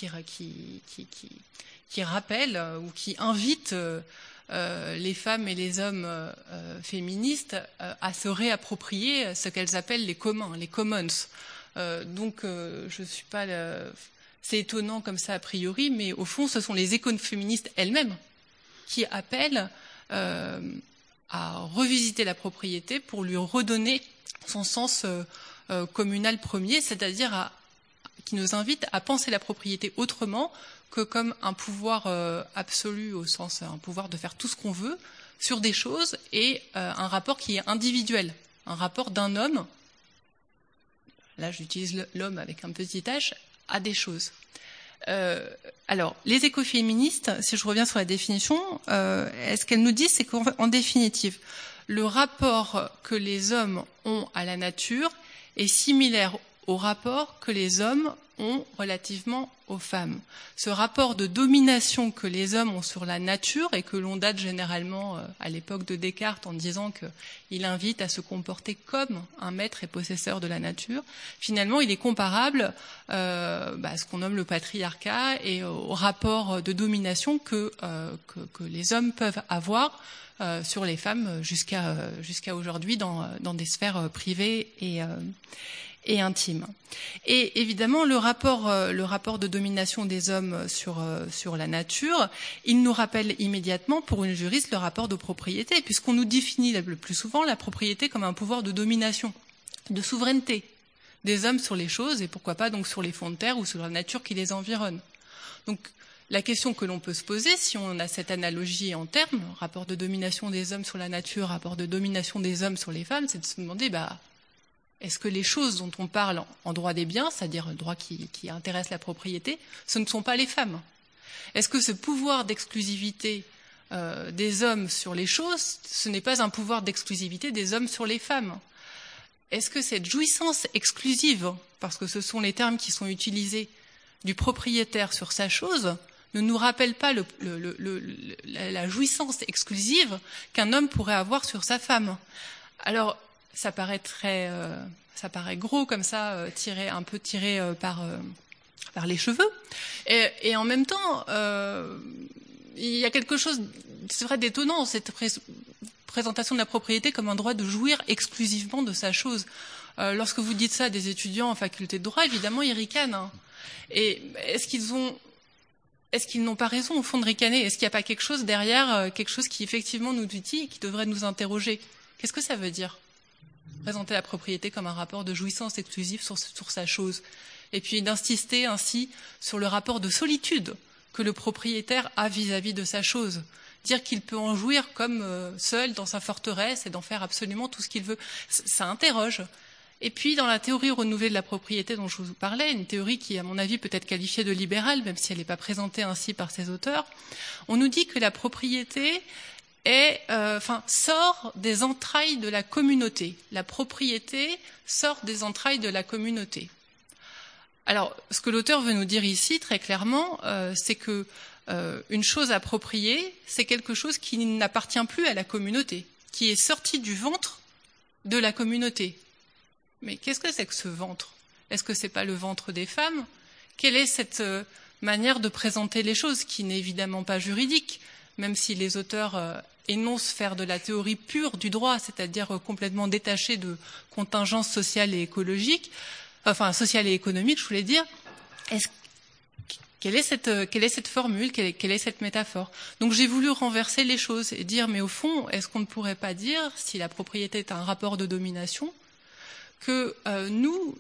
qui rappellent ou qui invitent euh, les femmes et les hommes euh, euh, féministes à se réapproprier ce qu'elles appellent les communs, les commons. donc, je suis pas. C'est étonnant comme ça a priori, mais au fond, ce sont les écoféministes elles-mêmes qui appellent à revisiter la propriété pour lui redonner son sens communal premier, c'est-à-dire qui nous invite à penser la propriété autrement que comme un pouvoir euh, absolu au sens un pouvoir de faire tout ce qu'on veut sur des choses et euh, un rapport qui est individuel, un rapport d'un homme, là j'utilise l'homme avec un petit h, à des choses. Euh, alors, les écoféministes, si je reviens sur la définition, euh, ce qu'elles nous disent, c'est qu'en définitive, le rapport que les hommes ont à la nature est similaire au rapport que les hommes ont relativement aux femmes. Ce rapport de domination que les hommes ont sur la nature et que l'on date généralement euh, à l'époque de Descartes en disant qu'il invite à se comporter comme un maître et possesseur de la nature, finalement il est comparable euh, bah, à ce qu'on nomme le patriarcat et au rapport de domination que, euh, que, que les hommes peuvent avoir euh, sur les femmes jusqu'à jusqu'à aujourd'hui dans, dans, des sphères privées et, et intime. Et évidemment, le rapport, euh, le rapport de domination des hommes sur, euh, sur la nature, il nous rappelle immédiatement, pour une juriste, le rapport de propriété, puisqu'on nous définit le plus souvent la propriété comme un pouvoir de domination, de souveraineté des hommes sur les choses, et pourquoi pas donc sur les fonds de terre ou sur la nature qui les environne. Donc, la question que l'on peut se poser, si on a cette analogie en termes, rapport de domination des hommes sur la nature, rapport de domination des hommes sur les femmes, c'est de se demander, bah, est-ce que les choses dont on parle en droit des biens, c'est-à-dire le droit qui, qui, intéresse la propriété, ce ne sont pas les femmes? Est-ce que ce pouvoir d'exclusivité euh, des hommes sur les choses, ce n'est pas un pouvoir d'exclusivité des hommes sur les femmes? Est-ce que cette jouissance exclusive, parce que ce sont les termes qui sont utilisés, du propriétaire sur sa chose, ne nous rappelle pas la jouissance exclusive qu'un homme pourrait avoir sur sa femme? Alors, ça paraît très, euh, ça paraît gros comme ça, euh, tiré un peu tiré euh, par par les cheveux, et, et en même temps, il y a quelque chose, c'est vrai, d'étonnant cette présentation de la propriété comme un droit de jouir exclusivement de sa chose. lorsque vous dites ça à des étudiants en faculté de droit, évidemment, ils ricanent. Hein. Et est-ce qu'ils ont est-ce qu'ils n'ont pas raison au fond de ricaner? Est-ce qu'il n'y a pas quelque chose derrière, quelque chose qui effectivement nous dit, qui devrait nous interroger? Qu'est-ce que ça veut dire? Présenter la propriété comme un rapport de jouissance exclusive sur, sa chose, et puis d'insister ainsi sur le rapport de solitude que le propriétaire a vis-à-vis -vis de sa chose. Dire qu'il peut en jouir comme euh, seul dans sa forteresse et d'en faire absolument tout ce qu'il veut, ça interroge. Et puis, dans la théorie renouvelée de la propriété dont je vous parlais, une théorie qui, à mon avis, peut être qualifiée de libérale, même si elle n'est pas présentée ainsi par ses auteurs, on nous dit que la propriété est, euh, sort des entrailles de la communauté. La propriété sort des entrailles de la communauté. Alors, ce que l'auteur veut nous dire ici, très clairement, euh, c'est que euh, une chose appropriée, c'est quelque chose qui n'appartient plus à la communauté, qui est sorti du ventre de la communauté. Mais qu'est-ce que c'est que ce ventre? Est-ce que c'est pas le ventre des femmes? Quelle est cette manière de présenter les choses, qui n'est évidemment pas juridique, même si les auteurs euh, énoncent faire de la théorie pure du droit, c'est-à-dire euh, complètement détachée de contingences sociales et écologiques, enfin sociales et économiques, je voulais dire, est quelle est cette, euh, quelle est cette formule, quelle est, quelle est cette métaphore? Donc j'ai voulu renverser les choses et dire, mais au fond, est-ce qu'on ne pourrait pas dire, si la propriété est un rapport de domination, que euh, nous,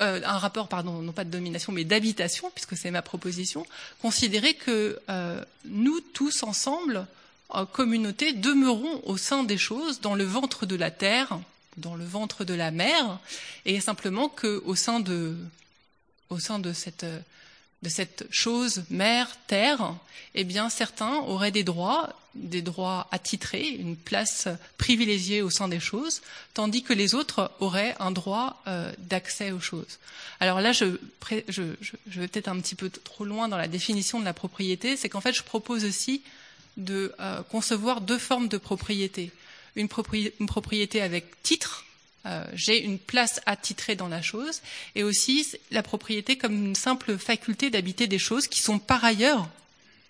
euh, un rapport, pardon, non pas de domination, mais d'habitation, puisque c'est ma proposition, considérer que euh, nous tous ensemble, en communauté, demeurons au sein des choses, dans le ventre de la terre, dans le ventre de la mer, et simplement qu'au sein de, au sein de cette de cette chose mère, terre, eh bien certains auraient des droits, des droits attitrés, une place privilégiée au sein des choses, tandis que les autres auraient un droit euh, d'accès aux choses. Alors là, je, je, vais peut-être un petit peu trop loin dans la définition de la propriété, c'est qu'en fait, je propose aussi de euh, concevoir deux formes de propriété. Une propriété avec titre, euh, j'ai une place attitrée dans la chose, et aussi la propriété comme une simple faculté d'habiter des choses qui sont par ailleurs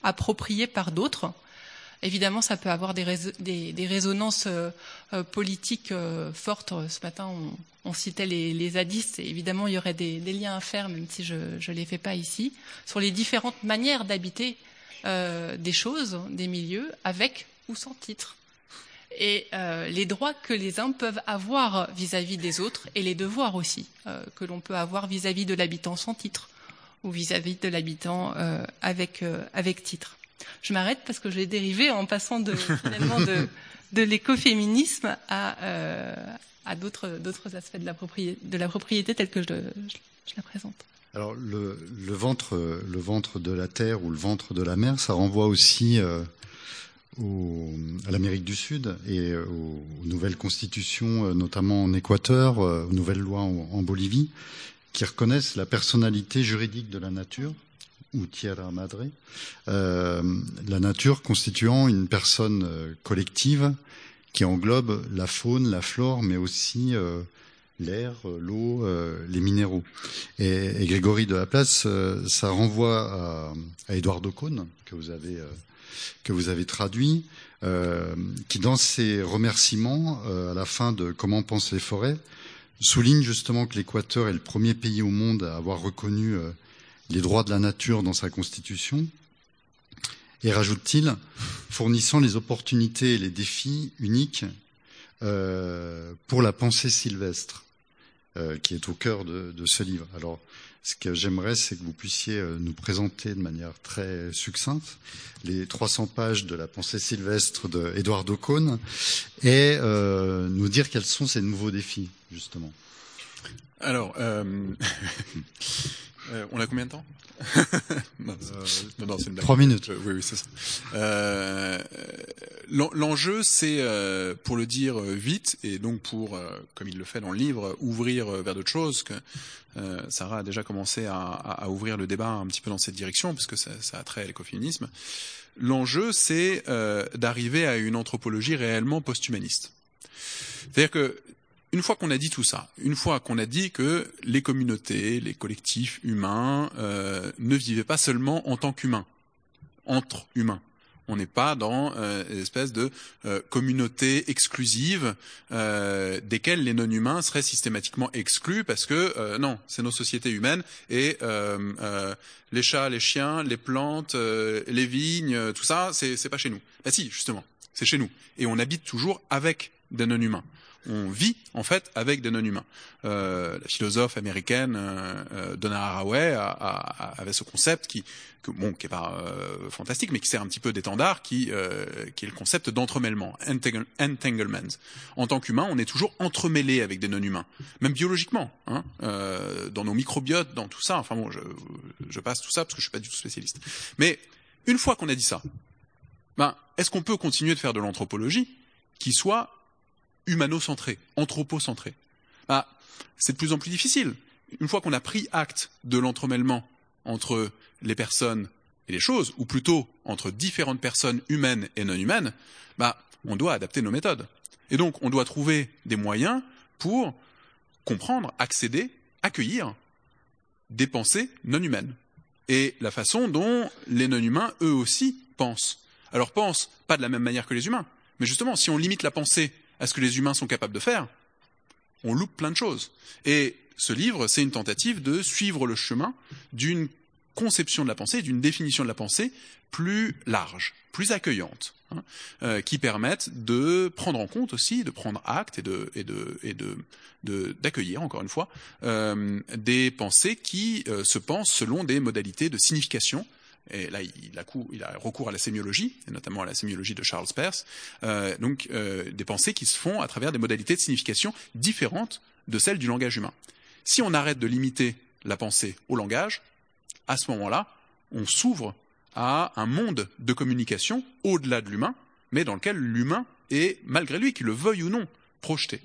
appropriées par d'autres. Évidemment, ça peut avoir des, des, résonances euh, euh, politiques fortes. Ce matin, on, citait les, les, zadistes, et évidemment, il y aurait des, liens à faire, même si je ne les fais pas ici, sur les différentes manières d'habiter des choses, des milieux, avec ou sans titre. Et les droits que les uns peuvent avoir vis-à-vis des autres et les devoirs aussi que l'on peut avoir vis-à-vis de l'habitant sans titre ou vis-à-vis de l'habitant avec, avec titre. Je m'arrête parce que je vais dériver en passant de, finalement de, de l'écoféminisme à, à d'autres, d'autres aspects de la, propriété, de la propriété telle que je, je la présente.
Alors le, le, ventre, le ventre de la terre ou le ventre de la mer, ça renvoie aussi euh, au, à l'Amérique du Sud et aux, nouvelles constitutions, euh, notamment en Équateur, euh, aux nouvelles lois en, Bolivie, qui reconnaissent la personnalité juridique de la nature ou tierra madre, euh, la nature constituant une personne collective qui englobe la faune, la flore, mais aussi euh, l'air, euh, l'eau, euh, les minéraux. Et, Grégory de la Place, euh, ça renvoie à, à Édouard de que vous avez, euh, que vous avez traduit, qui dans ses remerciements, à la fin de Comment pensent les forêts, souligne justement que l'Équateur est le premier pays au monde à avoir reconnu les droits de la nature dans sa constitution, et rajoute-t-il, fournissant les opportunités et les défis uniques euh, pour la pensée sylvestre, euh, qui est au cœur de, de, ce livre. Alors, ce que j'aimerais, c'est que vous puissiez euh, nous présenter de manière très succincte les 300 pages de la pensée sylvestre d'Edouard de et euh, nous dire quels sont ces nouveaux défis, justement.
Alors, euh, on a combien de temps non, non, non c'est une
Trois minutes.
oui, oui, c'est ça. Euh, L'enjeu, c'est, euh, pour le dire vite, et donc pour, euh, comme il le fait dans le livre, ouvrir vers d'autres choses, que euh, Sarah a déjà commencé à, à, à, ouvrir le débat un petit peu dans cette direction, puisque ça, ça a trait à l'écoféminisme. L'enjeu, c'est d'arriver à une anthropologie réellement post-humaniste. C'est-à-dire que une fois qu'on a dit tout ça, une fois qu'on a dit que les communautés, les collectifs humains euh, ne vivaient pas seulement en tant qu'humains, entre humains. On n'est pas dans euh, une espèce de euh, communauté exclusive euh, desquelles les non-humains seraient systématiquement exclus parce que non, c'est nos sociétés humaines et les chats, les chiens, les plantes, les vignes, tout ça, c'est pas chez nous. Bah si, justement, c'est chez nous et on habite toujours avec des non-humains on vit en fait avec des non-humains. Euh, la philosophe américaine euh, Donna Haraway a, a, avait ce concept qui, que, bon, qui est pas euh, fantastique, mais qui sert un petit peu d'étendard, qui, euh, qui est le concept d'entremêlement, entanglement. En tant qu'humain, on est toujours entremêlé avec des non-humains, même biologiquement, hein, euh, dans nos microbiotes, dans tout ça. Enfin bon, je, je passe tout ça parce que je suis pas du tout spécialiste. Mais une fois qu'on a dit ça, ben, est-ce qu'on peut continuer de faire de l'anthropologie qui soit humano-centré, anthropocentré. Bah, c'est de plus en plus difficile. Une fois qu'on a pris acte de l'entremêlement entre les personnes et les choses, ou plutôt entre différentes personnes humaines et non humaines, bah, on doit adapter nos méthodes. Et donc, on doit trouver des moyens pour comprendre, accéder, accueillir des pensées non humaines. Et la façon dont les non humains, eux aussi, pensent. Alors, pensent pas de la même manière que les humains. Mais justement, si on limite la pensée à ce que les humains sont capables de faire, on loupe plein de choses. Et ce livre, c'est une tentative de suivre le chemin d'une conception de la pensée, d'une définition de la pensée plus large, plus accueillante, hein, euh, qui permette de prendre en compte aussi, de prendre acte et de et d'accueillir encore une fois euh, des pensées qui euh, se pensent selon des modalités de signification et là il a, recours à la sémiologie, et notamment à la sémiologie de Charles Peirce, euh, donc euh, des pensées qui se font à travers des modalités de signification différentes de celles du langage humain. Si on arrête de limiter la pensée au langage, à ce moment-là, on s'ouvre à un monde de communication au-delà de l'humain, mais dans lequel l'humain est, malgré lui, qu'il le veuille ou non, projeté.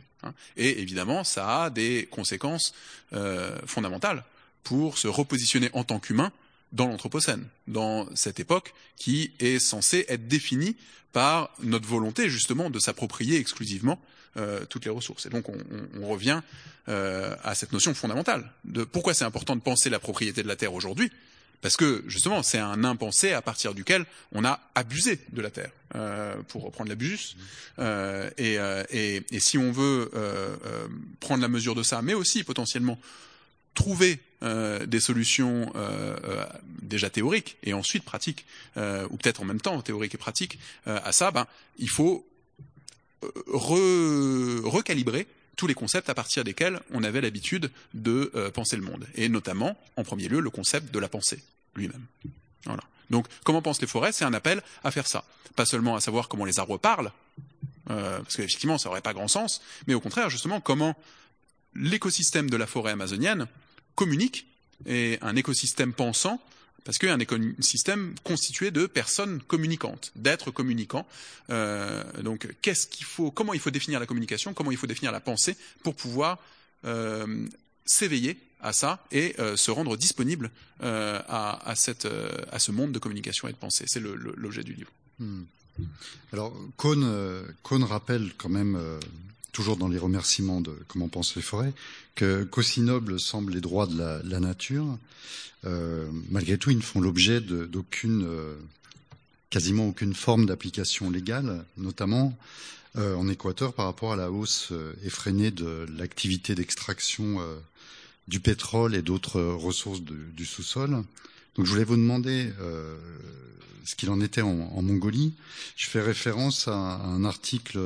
Et évidemment, ça a des conséquences euh, fondamentales pour se repositionner en tant qu'humain dans l'Anthropocène, dans cette époque qui est censée être définie par notre volonté justement de s'approprier exclusivement euh, toutes les ressources. Et donc on, on, on revient euh, à cette notion fondamentale de pourquoi c'est important de penser la propriété de la Terre aujourd'hui, parce que justement c'est un impensé à partir duquel on a abusé de la Terre, euh, pour reprendre l'abus. Euh, et, euh, et, et, si on veut euh, prendre la mesure de ça, mais aussi potentiellement trouver euh, des solutions euh, euh, déjà théoriques et ensuite pratiques, ou peut-être en même temps théoriques et pratiques à ça, ben, il faut recalibrer tous les concepts à partir desquels on avait l'habitude de penser le monde, et notamment, en premier lieu, le concept de la pensée lui-même. Voilà. Donc, comment pensent les forêts? C'est un appel à faire ça. Pas seulement à savoir comment les arbres parlent, euh, parce qu'effectivement, ça n'aurait pas grand sens, mais au contraire, justement, comment l'écosystème de la forêt amazonienne communique, et un écosystème pensant, parce qu'un écosystème constitué de personnes communicantes, d'êtres communicants. Euh, donc, qu'est-ce qu'il faut, comment il faut définir la communication, comment il faut définir la pensée pour pouvoir euh, s'éveiller à ça et euh, se rendre disponible à ce monde de communication et de pensée. C'est l'objet du livre.
Hmm. Alors, Cohn, Cohn, rappelle quand même, toujours dans les remerciements de Comment pensent les forêts, que qu'aussi nobles semblent les droits de la, la nature, malgré tout, ils ne font l'objet d'aucune, quasiment aucune forme d'application légale, notamment en Équateur par rapport à la hausse effrénée de l'activité d'extraction du pétrole et d'autres ressources du sous-sol. Donc je voulais vous demander euh, ce qu'il en était en, Mongolie. Je fais référence à, un article,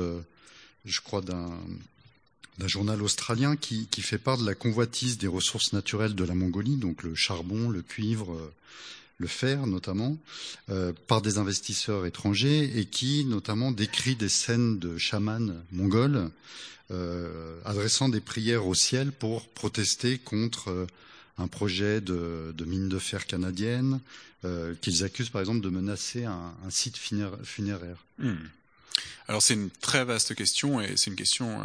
je crois, d'un journal australien qui, fait part de la convoitise des ressources naturelles de la Mongolie, donc le charbon, le cuivre, le fer notamment, euh, par des investisseurs étrangers et qui notamment décrit des scènes de chamans mongols euh, adressant des prières au ciel pour protester contre euh, un projet de, mine de fer canadienne euh, qu'ils accusent par exemple de menacer un, un site funéraire.
Hmm. Alors c'est une très vaste question et c'est une question euh,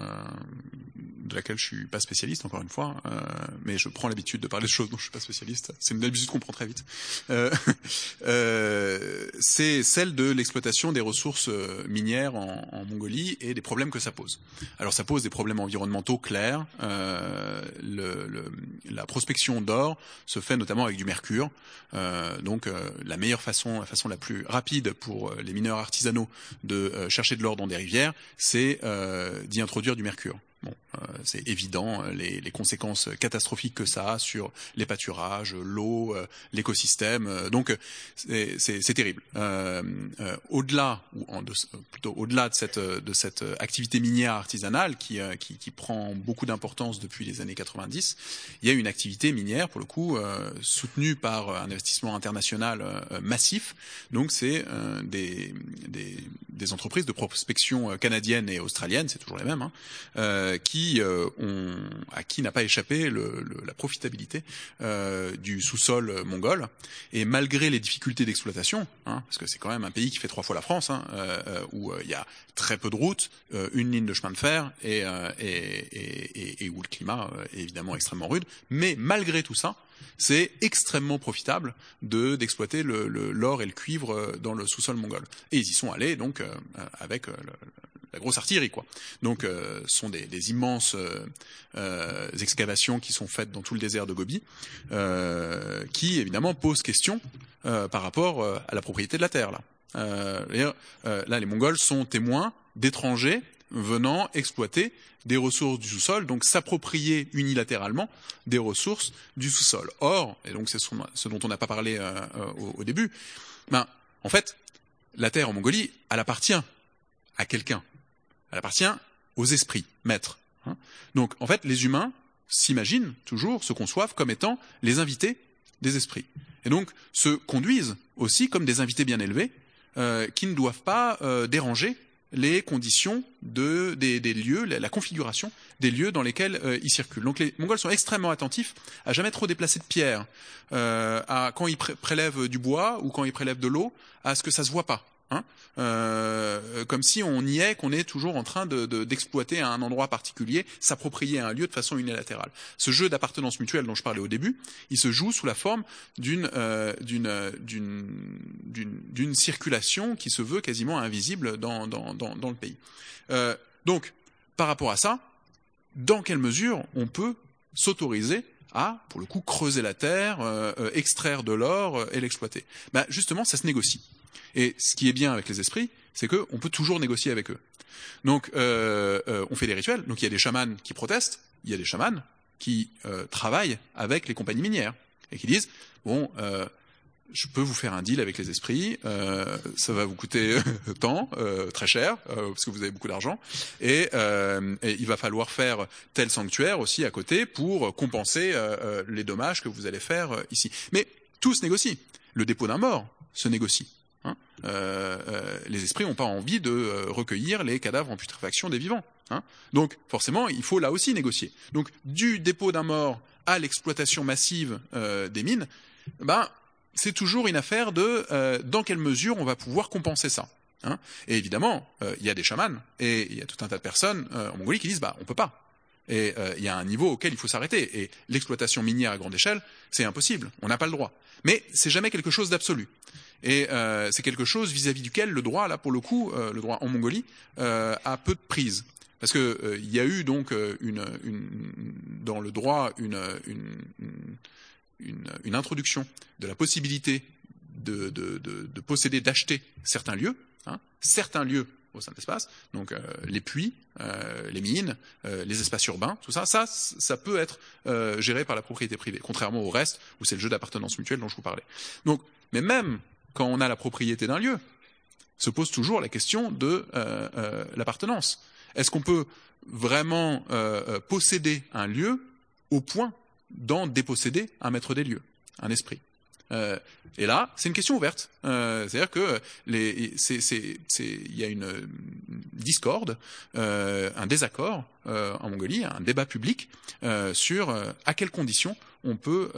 de laquelle je suis pas spécialiste encore une fois, euh, mais je prends l'habitude de parler de choses dont je suis pas spécialiste. C'est une habitude qu'on prend très vite. Euh, euh c'est celle de l'exploitation des ressources euh, minières en, en, Mongolie et des problèmes que ça pose. Alors ça pose des problèmes environnementaux clairs. Euh, le, le, la prospection d'or se fait notamment avec du mercure. donc la meilleure façon, la façon la plus rapide pour les mineurs artisanaux de chercher de l'or dans des rivières, c'est euh, d'y introduire du mercure. C'est évident euh, les, les, conséquences catastrophiques que ça a sur les pâturages, l'eau, euh, l'écosystème. donc c'est terrible. au-delà ou en de, plutôt au-delà de cette de cette activité minière artisanale qui qui, qui prend beaucoup d'importance depuis les années 90, il y a une activité minière pour le coup soutenue par un investissement international massif. Donc c'est des, des, des entreprises de prospection canadiennes et australiennes, c'est toujours les mêmes, hein, qui euh, à qui n'a pas échappé la profitabilité euh, du sous-sol mongol. Et malgré les difficultés d'exploitation, hein, parce que c'est quand même un pays qui fait trois fois la France, hein, euh, où il y a très peu de routes, une ligne de chemin de fer et, où le climat est évidemment extrêmement rude, mais malgré tout ça, c'est extrêmement profitable de d'exploiter l'or et le cuivre dans le sous-sol mongol. Et ils y sont allés donc avec le, la grosse artillerie, quoi. Donc, euh, ce sont des, des immenses euh, euh, excavations qui sont faites dans tout le désert de Gobi, euh, qui évidemment posent question euh, par rapport euh, à la propriété de la terre. Là, là, les Mongols sont témoins d'étrangers venant exploiter des ressources du sous-sol, donc s'approprier unilatéralement des ressources du sous-sol. Or, et donc c'est ce dont on n'a pas parlé au, au, début, ben, en fait, la terre en Mongolie, elle appartient à quelqu'un. Elle appartient aux esprits, maîtres. Hein. Donc, en fait, les humains s'imaginent toujours, se conçoivent comme étant les invités des esprits. Et donc, se conduisent aussi comme des invités bien élevés, euh, qui ne doivent pas euh, déranger les conditions de, des, lieux, la, configuration des lieux dans lesquels euh, ils circulent. Donc les Mongols sont extrêmement attentifs à jamais trop déplacer de pierres, à quand ils prélèvent du bois ou quand ils prélèvent de l'eau, à ce que ça se voit pas. Hein euh, comme si on y est, qu'on est toujours en train d'exploiter de, de, un endroit particulier, s'approprier un lieu de façon unilatérale. Ce jeu d'appartenance mutuelle dont je parlais au début, il se joue sous la forme d'une euh, d'une circulation qui se veut quasiment invisible dans, le pays. Euh, donc, par rapport à ça, dans quelle mesure on peut s'autoriser à, pour le coup, creuser la terre, euh, euh extraire de l'or euh, et l'exploiter? Ben, Justement, ça se négocie. Et ce qui est bien avec les esprits, c'est qu'on peut toujours négocier avec eux. Donc, euh, euh, on fait des rituels. Donc, il y a des chamans qui protestent, il y a des chamans qui euh, travaillent avec les compagnies minières et qui disent bon, euh, je peux vous faire un deal avec les esprits, euh, ça va vous coûter tant, très cher, parce que vous avez beaucoup d'argent, et, et, il va falloir faire tel sanctuaire aussi à côté pour compenser les dommages que vous allez faire ici. Mais tout se négocie. Le dépôt d'un mort se négocie. Hein les esprits n'ont pas envie de recueillir les cadavres en putréfaction des vivants. Hein Donc forcément, il faut là aussi négocier. Donc du dépôt d'un mort à l'exploitation massive des mines, ben c'est toujours une affaire de euh, dans quelle mesure on va pouvoir compenser ça. Hein et évidemment, euh, il y a des chamans et il y a tout un tas de personnes euh, en Mongolie qui disent bah on peut pas. Et euh, il y a un niveau auquel il faut s'arrêter. Et l'exploitation minière à grande échelle, c'est impossible. On n'a pas le droit. Mais c'est jamais quelque chose d'absolu. Et euh, c'est quelque chose vis-à-vis -vis duquel le droit, là pour le coup, le droit en Mongolie, a peu de prise. Parce que il y a eu donc une, une, dans le droit une, une une, introduction de la possibilité de posséder, d'acheter certains lieux, hein, certains lieux au sein de l'espace, donc euh, les puits, euh, les mines, euh, les espaces urbains, tout ça, ça, ça peut être géré par la propriété privée, contrairement au reste où c'est le jeu d'appartenance mutuelle dont je vous parlais. Donc, mais même quand on a la propriété d'un lieu, se pose toujours la question de l'appartenance. Est-ce qu'on peut vraiment posséder un lieu au point d'en déposséder un maître des lieux, un esprit? Euh, et là, c'est une question ouverte. Euh, C'est-à-dire que il y a une, discorde, euh, un désaccord en Mongolie, un débat public sur à quelles conditions on peut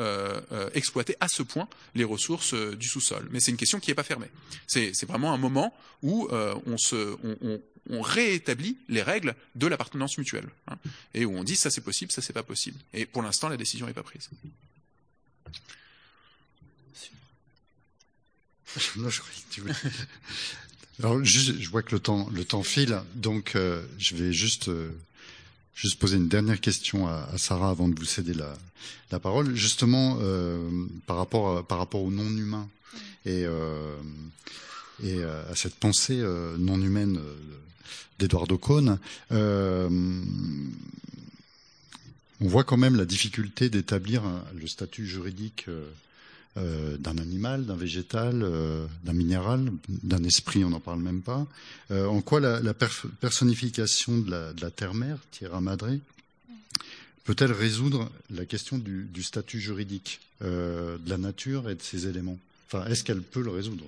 exploiter à ce point les ressources du sous-sol. Mais c'est une question qui n'est pas fermée. C'est, vraiment un moment où on, réétablit les règles de l'appartenance mutuelle hein, et où on dit ça c'est possible, ça c'est pas possible. Et pour l'instant, la décision n'est pas prise.
Non, je tu Alors, je vois que le temps, le temps file, donc euh, je vais juste, euh, juste poser une dernière question à, à, Sarah avant de vous céder la, la parole. Justement, euh, par rapport, à, par rapport au non humain et, et à cette pensée non humaine d'Eduardo Cohn, on voit quand même la difficulté d'établir le statut juridique euh, d'un animal, d'un végétal, euh, d'un minéral, d'un esprit, on n'en parle même pas. Euh, en quoi la, personnification de la, terre-mère, Tierra Madre, peut-elle résoudre la question du, statut juridique de la nature et de ses éléments? Enfin, est-ce qu'elle peut le résoudre?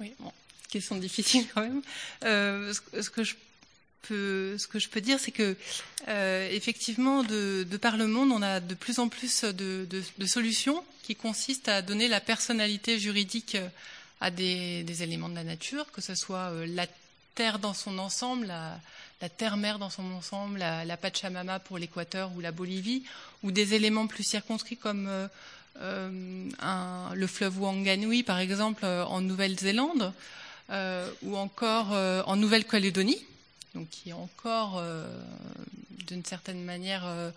Oui, bon, question difficile quand même. Ce que je Ce que je peux dire, c'est que euh, effectivement, de, de, par le monde, on a de plus en plus de, de, de, solutions qui consistent à donner la personnalité juridique à des, des éléments de la nature, que ce soit euh, la terre dans son ensemble, la, la terre-mère dans son ensemble, la, la Pachamama pour l'Équateur ou la Bolivie, ou des éléments plus circonscrits comme euh, euh un, le fleuve Wanganui, par exemple, en Nouvelle-Zélande, euh, ou encore euh, en Nouvelle-Calédonie donc qui est encore euh, d'une certaine manière euh,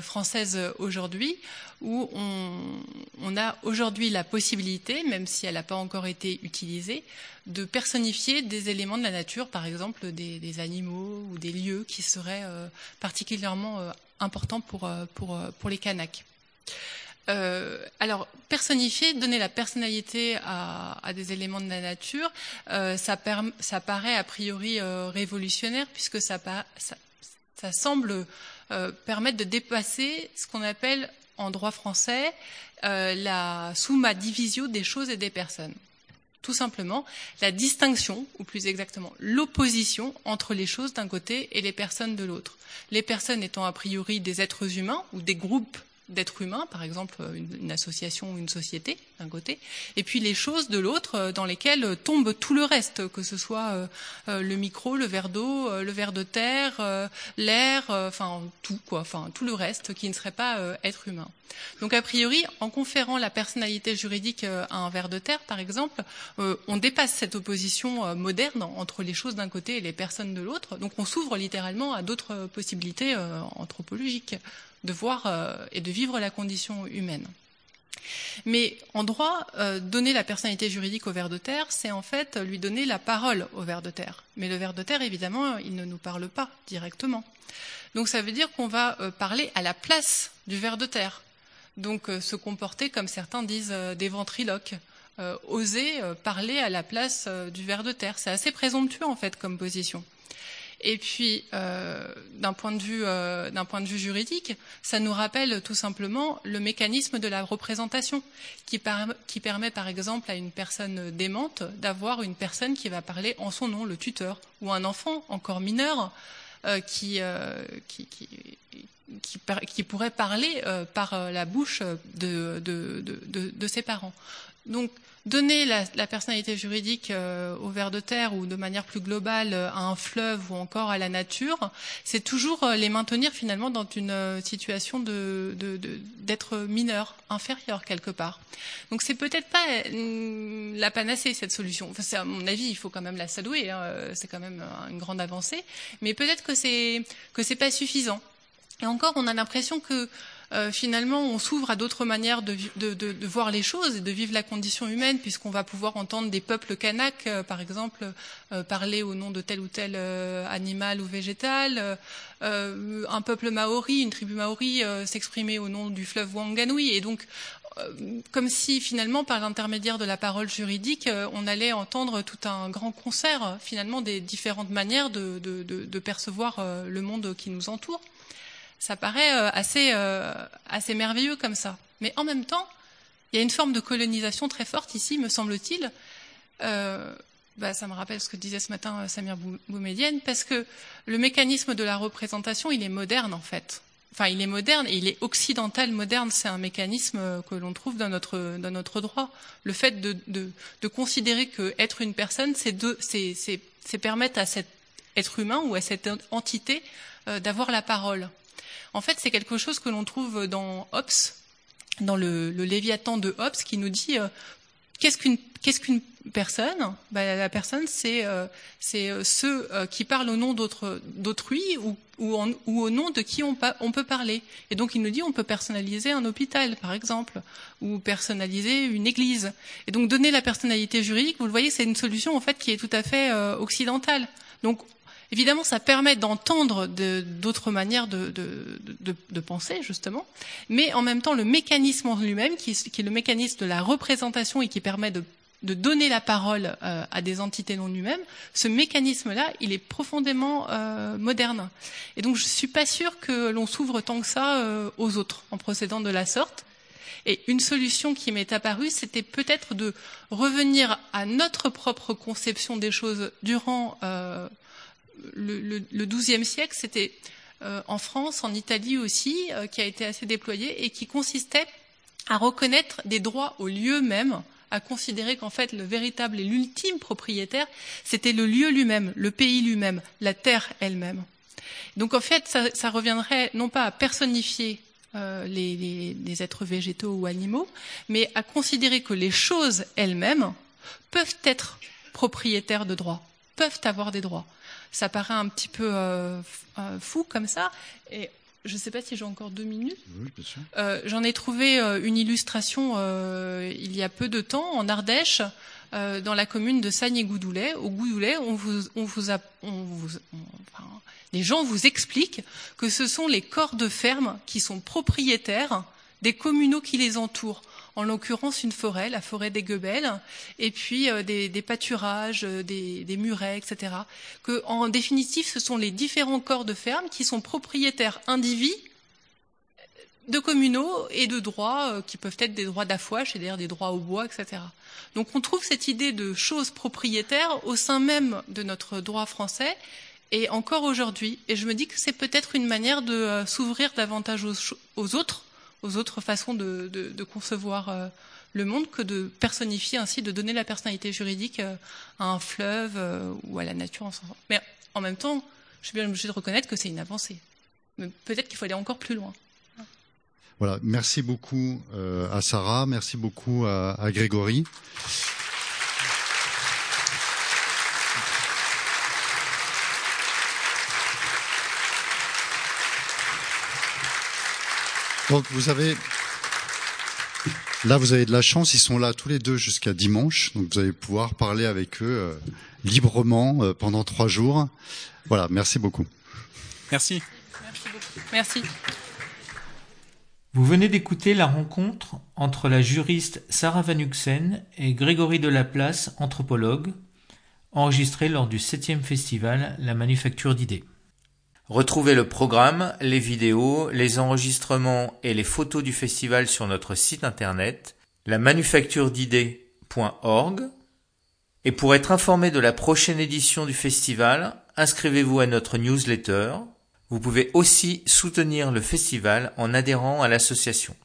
française aujourd'hui, où on, a aujourd'hui la possibilité, même si elle n'a pas encore été utilisée, de personnifier des éléments de la nature, par exemple des, animaux ou des lieux qui seraient euh, particulièrement euh, importants pour, euh, pour, pour les Kanaks. Euh, alors, personnifier, donner la personnalité à, à, des éléments de la nature, euh, ça, ça, paraît a priori euh, révolutionnaire puisque ça, ça, ça semble euh, permettre de dépasser ce qu'on appelle en droit français euh, la summa divisio des choses et des personnes. Tout simplement, la distinction, ou plus exactement l'opposition entre les choses d'un côté et les personnes de l'autre. Les personnes étant a priori des êtres humains ou des groupes d'êtres humains, par exemple une, une, association ou une société d'un côté, et puis les choses de l'autre dans lesquelles tombe tout le reste, que ce soit euh, le micro, le verre d'eau, euh, le verre de terre, euh, l'air, enfin tout quoi, enfin tout le reste qui ne serait pas être humain. Donc a priori, en conférant la personnalité juridique à un verre de terre, par exemple, on dépasse cette opposition moderne entre les choses d'un côté et les personnes de l'autre. Donc on s'ouvre littéralement à d'autres possibilités anthropologiques de voir euh, et de vivre la condition humaine. Mais en droit, euh, donner la personnalité juridique au ver de terre, c'est en fait lui donner la parole au ver de terre. Mais le ver de terre, évidemment, il ne nous parle pas directement. Donc ça veut dire qu'on va euh, parler à la place du ver de terre. Donc se comporter, comme certains disent, des ventriloques. oser parler à la place du ver de terre. C'est assez présomptueux en fait comme position. Et puis, euh, d'un point, de vue, euh, juridique, ça nous rappelle tout simplement le mécanisme de la représentation, qui, permet par exemple à une personne démente d'avoir une personne qui va parler en son nom, le tuteur, ou un enfant encore mineur euh, qui, pourrait parler par la bouche de, de, ses parents. Donc, donner la, la personnalité juridique euh, au ver de terre ou de manière plus globale euh, à un fleuve ou encore à la nature, c'est toujours euh, les maintenir finalement dans une situation de, d'être mineur, inférieur quelque part. Donc c'est peut-être pas la panacée cette solution. Enfin, c'est à mon avis, il faut quand même la saluer. Hein, c'est quand même une grande avancée, mais peut-être que c'est que c'est pas suffisant. Et encore, on a l'impression que euh, finalement, on s'ouvre à d'autres manières de, voir les choses et de vivre la condition humaine, puisqu'on va pouvoir entendre des peuples kanaks, euh, par exemple, euh, parler au nom de tel ou tel animal ou végétal, un peuple maori, une tribu maori, s'exprimer au nom du fleuve Wanganui, et donc comme si finalement, par l'intermédiaire de la parole juridique, on allait entendre tout un grand concert finalement des différentes manières de percevoir le monde qui nous entoure ça paraît euh, assez, euh, assez merveilleux comme ça. Mais en même temps, il y a une forme de colonisation très forte ici, me semble-t-il. Euh, bah, ça me rappelle ce que disait ce matin Samir Boumedienne, parce que le mécanisme de la représentation, il est moderne en fait. Enfin, il est moderne et il est occidental moderne. C'est un mécanisme que l'on trouve dans notre, droit. Le fait de, considérer qu'être une personne, c'est permettre à cet être humain ou à cette entité d'avoir la parole. En fait, c'est quelque chose que l'on trouve dans Hobbes, dans le, Léviathan de Hobbes, qui nous dit euh, qu'est-ce qu'une personne? Ben, La personne, c'est euh, euh, ceux qui parlent au nom d'autrui ou, ou, au nom de qui on, on, peut parler. Et donc, il nous dit on peut personnaliser un hôpital, par exemple, ou personnaliser une église. Et donc, donner la personnalité juridique, vous le voyez, c'est une solution en fait qui est tout à fait occidentale. Donc, Évidemment, ça permet d'entendre d'autres manières de, de, penser, justement, mais en même temps, le mécanisme en lui-même, qui, qui, est le mécanisme de la représentation et qui permet de, donner la parole euh, à des entités non humaines, ce mécanisme-là, il est profondément euh, moderne. Et donc, je suis pas sûre que l'on s'ouvre tant que ça euh, aux autres en procédant de la sorte. Et une solution qui m'est apparue, c'était peut-être de revenir à notre propre conception des choses durant le, XIIe siècle, c'était euh, en France, en Italie aussi, euh, qui a été assez déployé et qui consistait à reconnaître des droits au lieu même, à considérer qu'en fait le véritable et l'ultime propriétaire, c'était le lieu lui-même, le pays lui-même, la terre elle-même. Donc en fait, ça, reviendrait non pas à personnifier euh, les, les, êtres végétaux ou animaux, mais à considérer que les choses elles-mêmes peuvent être propriétaires de droits, peuvent avoir des droits ça paraît un petit peu euh, euh, fou comme ça. Et je ne sais pas si j'ai encore deux minutes.
Oui, bien sûr.
Euh, J'en ai trouvé euh, une illustration il y a peu de temps en Ardèche, dans la commune de Sagne-Goudoulet. Au Goudoulet, on vous, on vous, a, on vous enfin, les gens vous expliquent que ce sont les corps de ferme qui sont propriétaires des communaux qui les entourent en l'occurrence une forêt, la forêt des Guebels, et puis euh, des, pâturages, euh, des, murets, etc. Que, en définitive, ce sont les différents corps de ferme qui sont propriétaires indivis de communaux et de droits euh, qui peuvent être des droits d'affouage, c'est-à-dire des droits au bois, etc. Donc on trouve cette idée de choses propriétaires au sein même de notre droit français et encore aujourd'hui. Et je me dis que c'est peut-être une manière de s'ouvrir davantage aux autres aux autres façons de, concevoir euh, le monde que de personnifier ainsi, de donner la personnalité juridique euh, à un fleuve euh, ou à la nature. Mais en même temps, je suis bien obligée de reconnaître que c'est une avancée. Mais peut-être qu'il faut aller encore plus loin.
Voilà, merci beaucoup à Sarah, merci beaucoup à Grégory. Donc vous avez là vous avez de la chance, ils sont là tous les deux jusqu'à dimanche, donc vous allez pouvoir parler avec eux euh, librement euh, pendant trois jours. Voilà, merci beaucoup.
Merci.
Merci beaucoup. Merci.
Vous venez d'écouter la rencontre entre la juriste Sarah Van Uxen et Grégory Delaplace, anthropologue, enregistrée lors du 7e festival La Manufacture d'idées. Retrouvez le programme, les vidéos, les enregistrements et les photos du festival sur notre site internet lamanufacturedidées.org et pour être informé de la prochaine édition du festival, inscrivez-vous à notre newsletter. Vous pouvez aussi soutenir le festival en adhérant à l'association.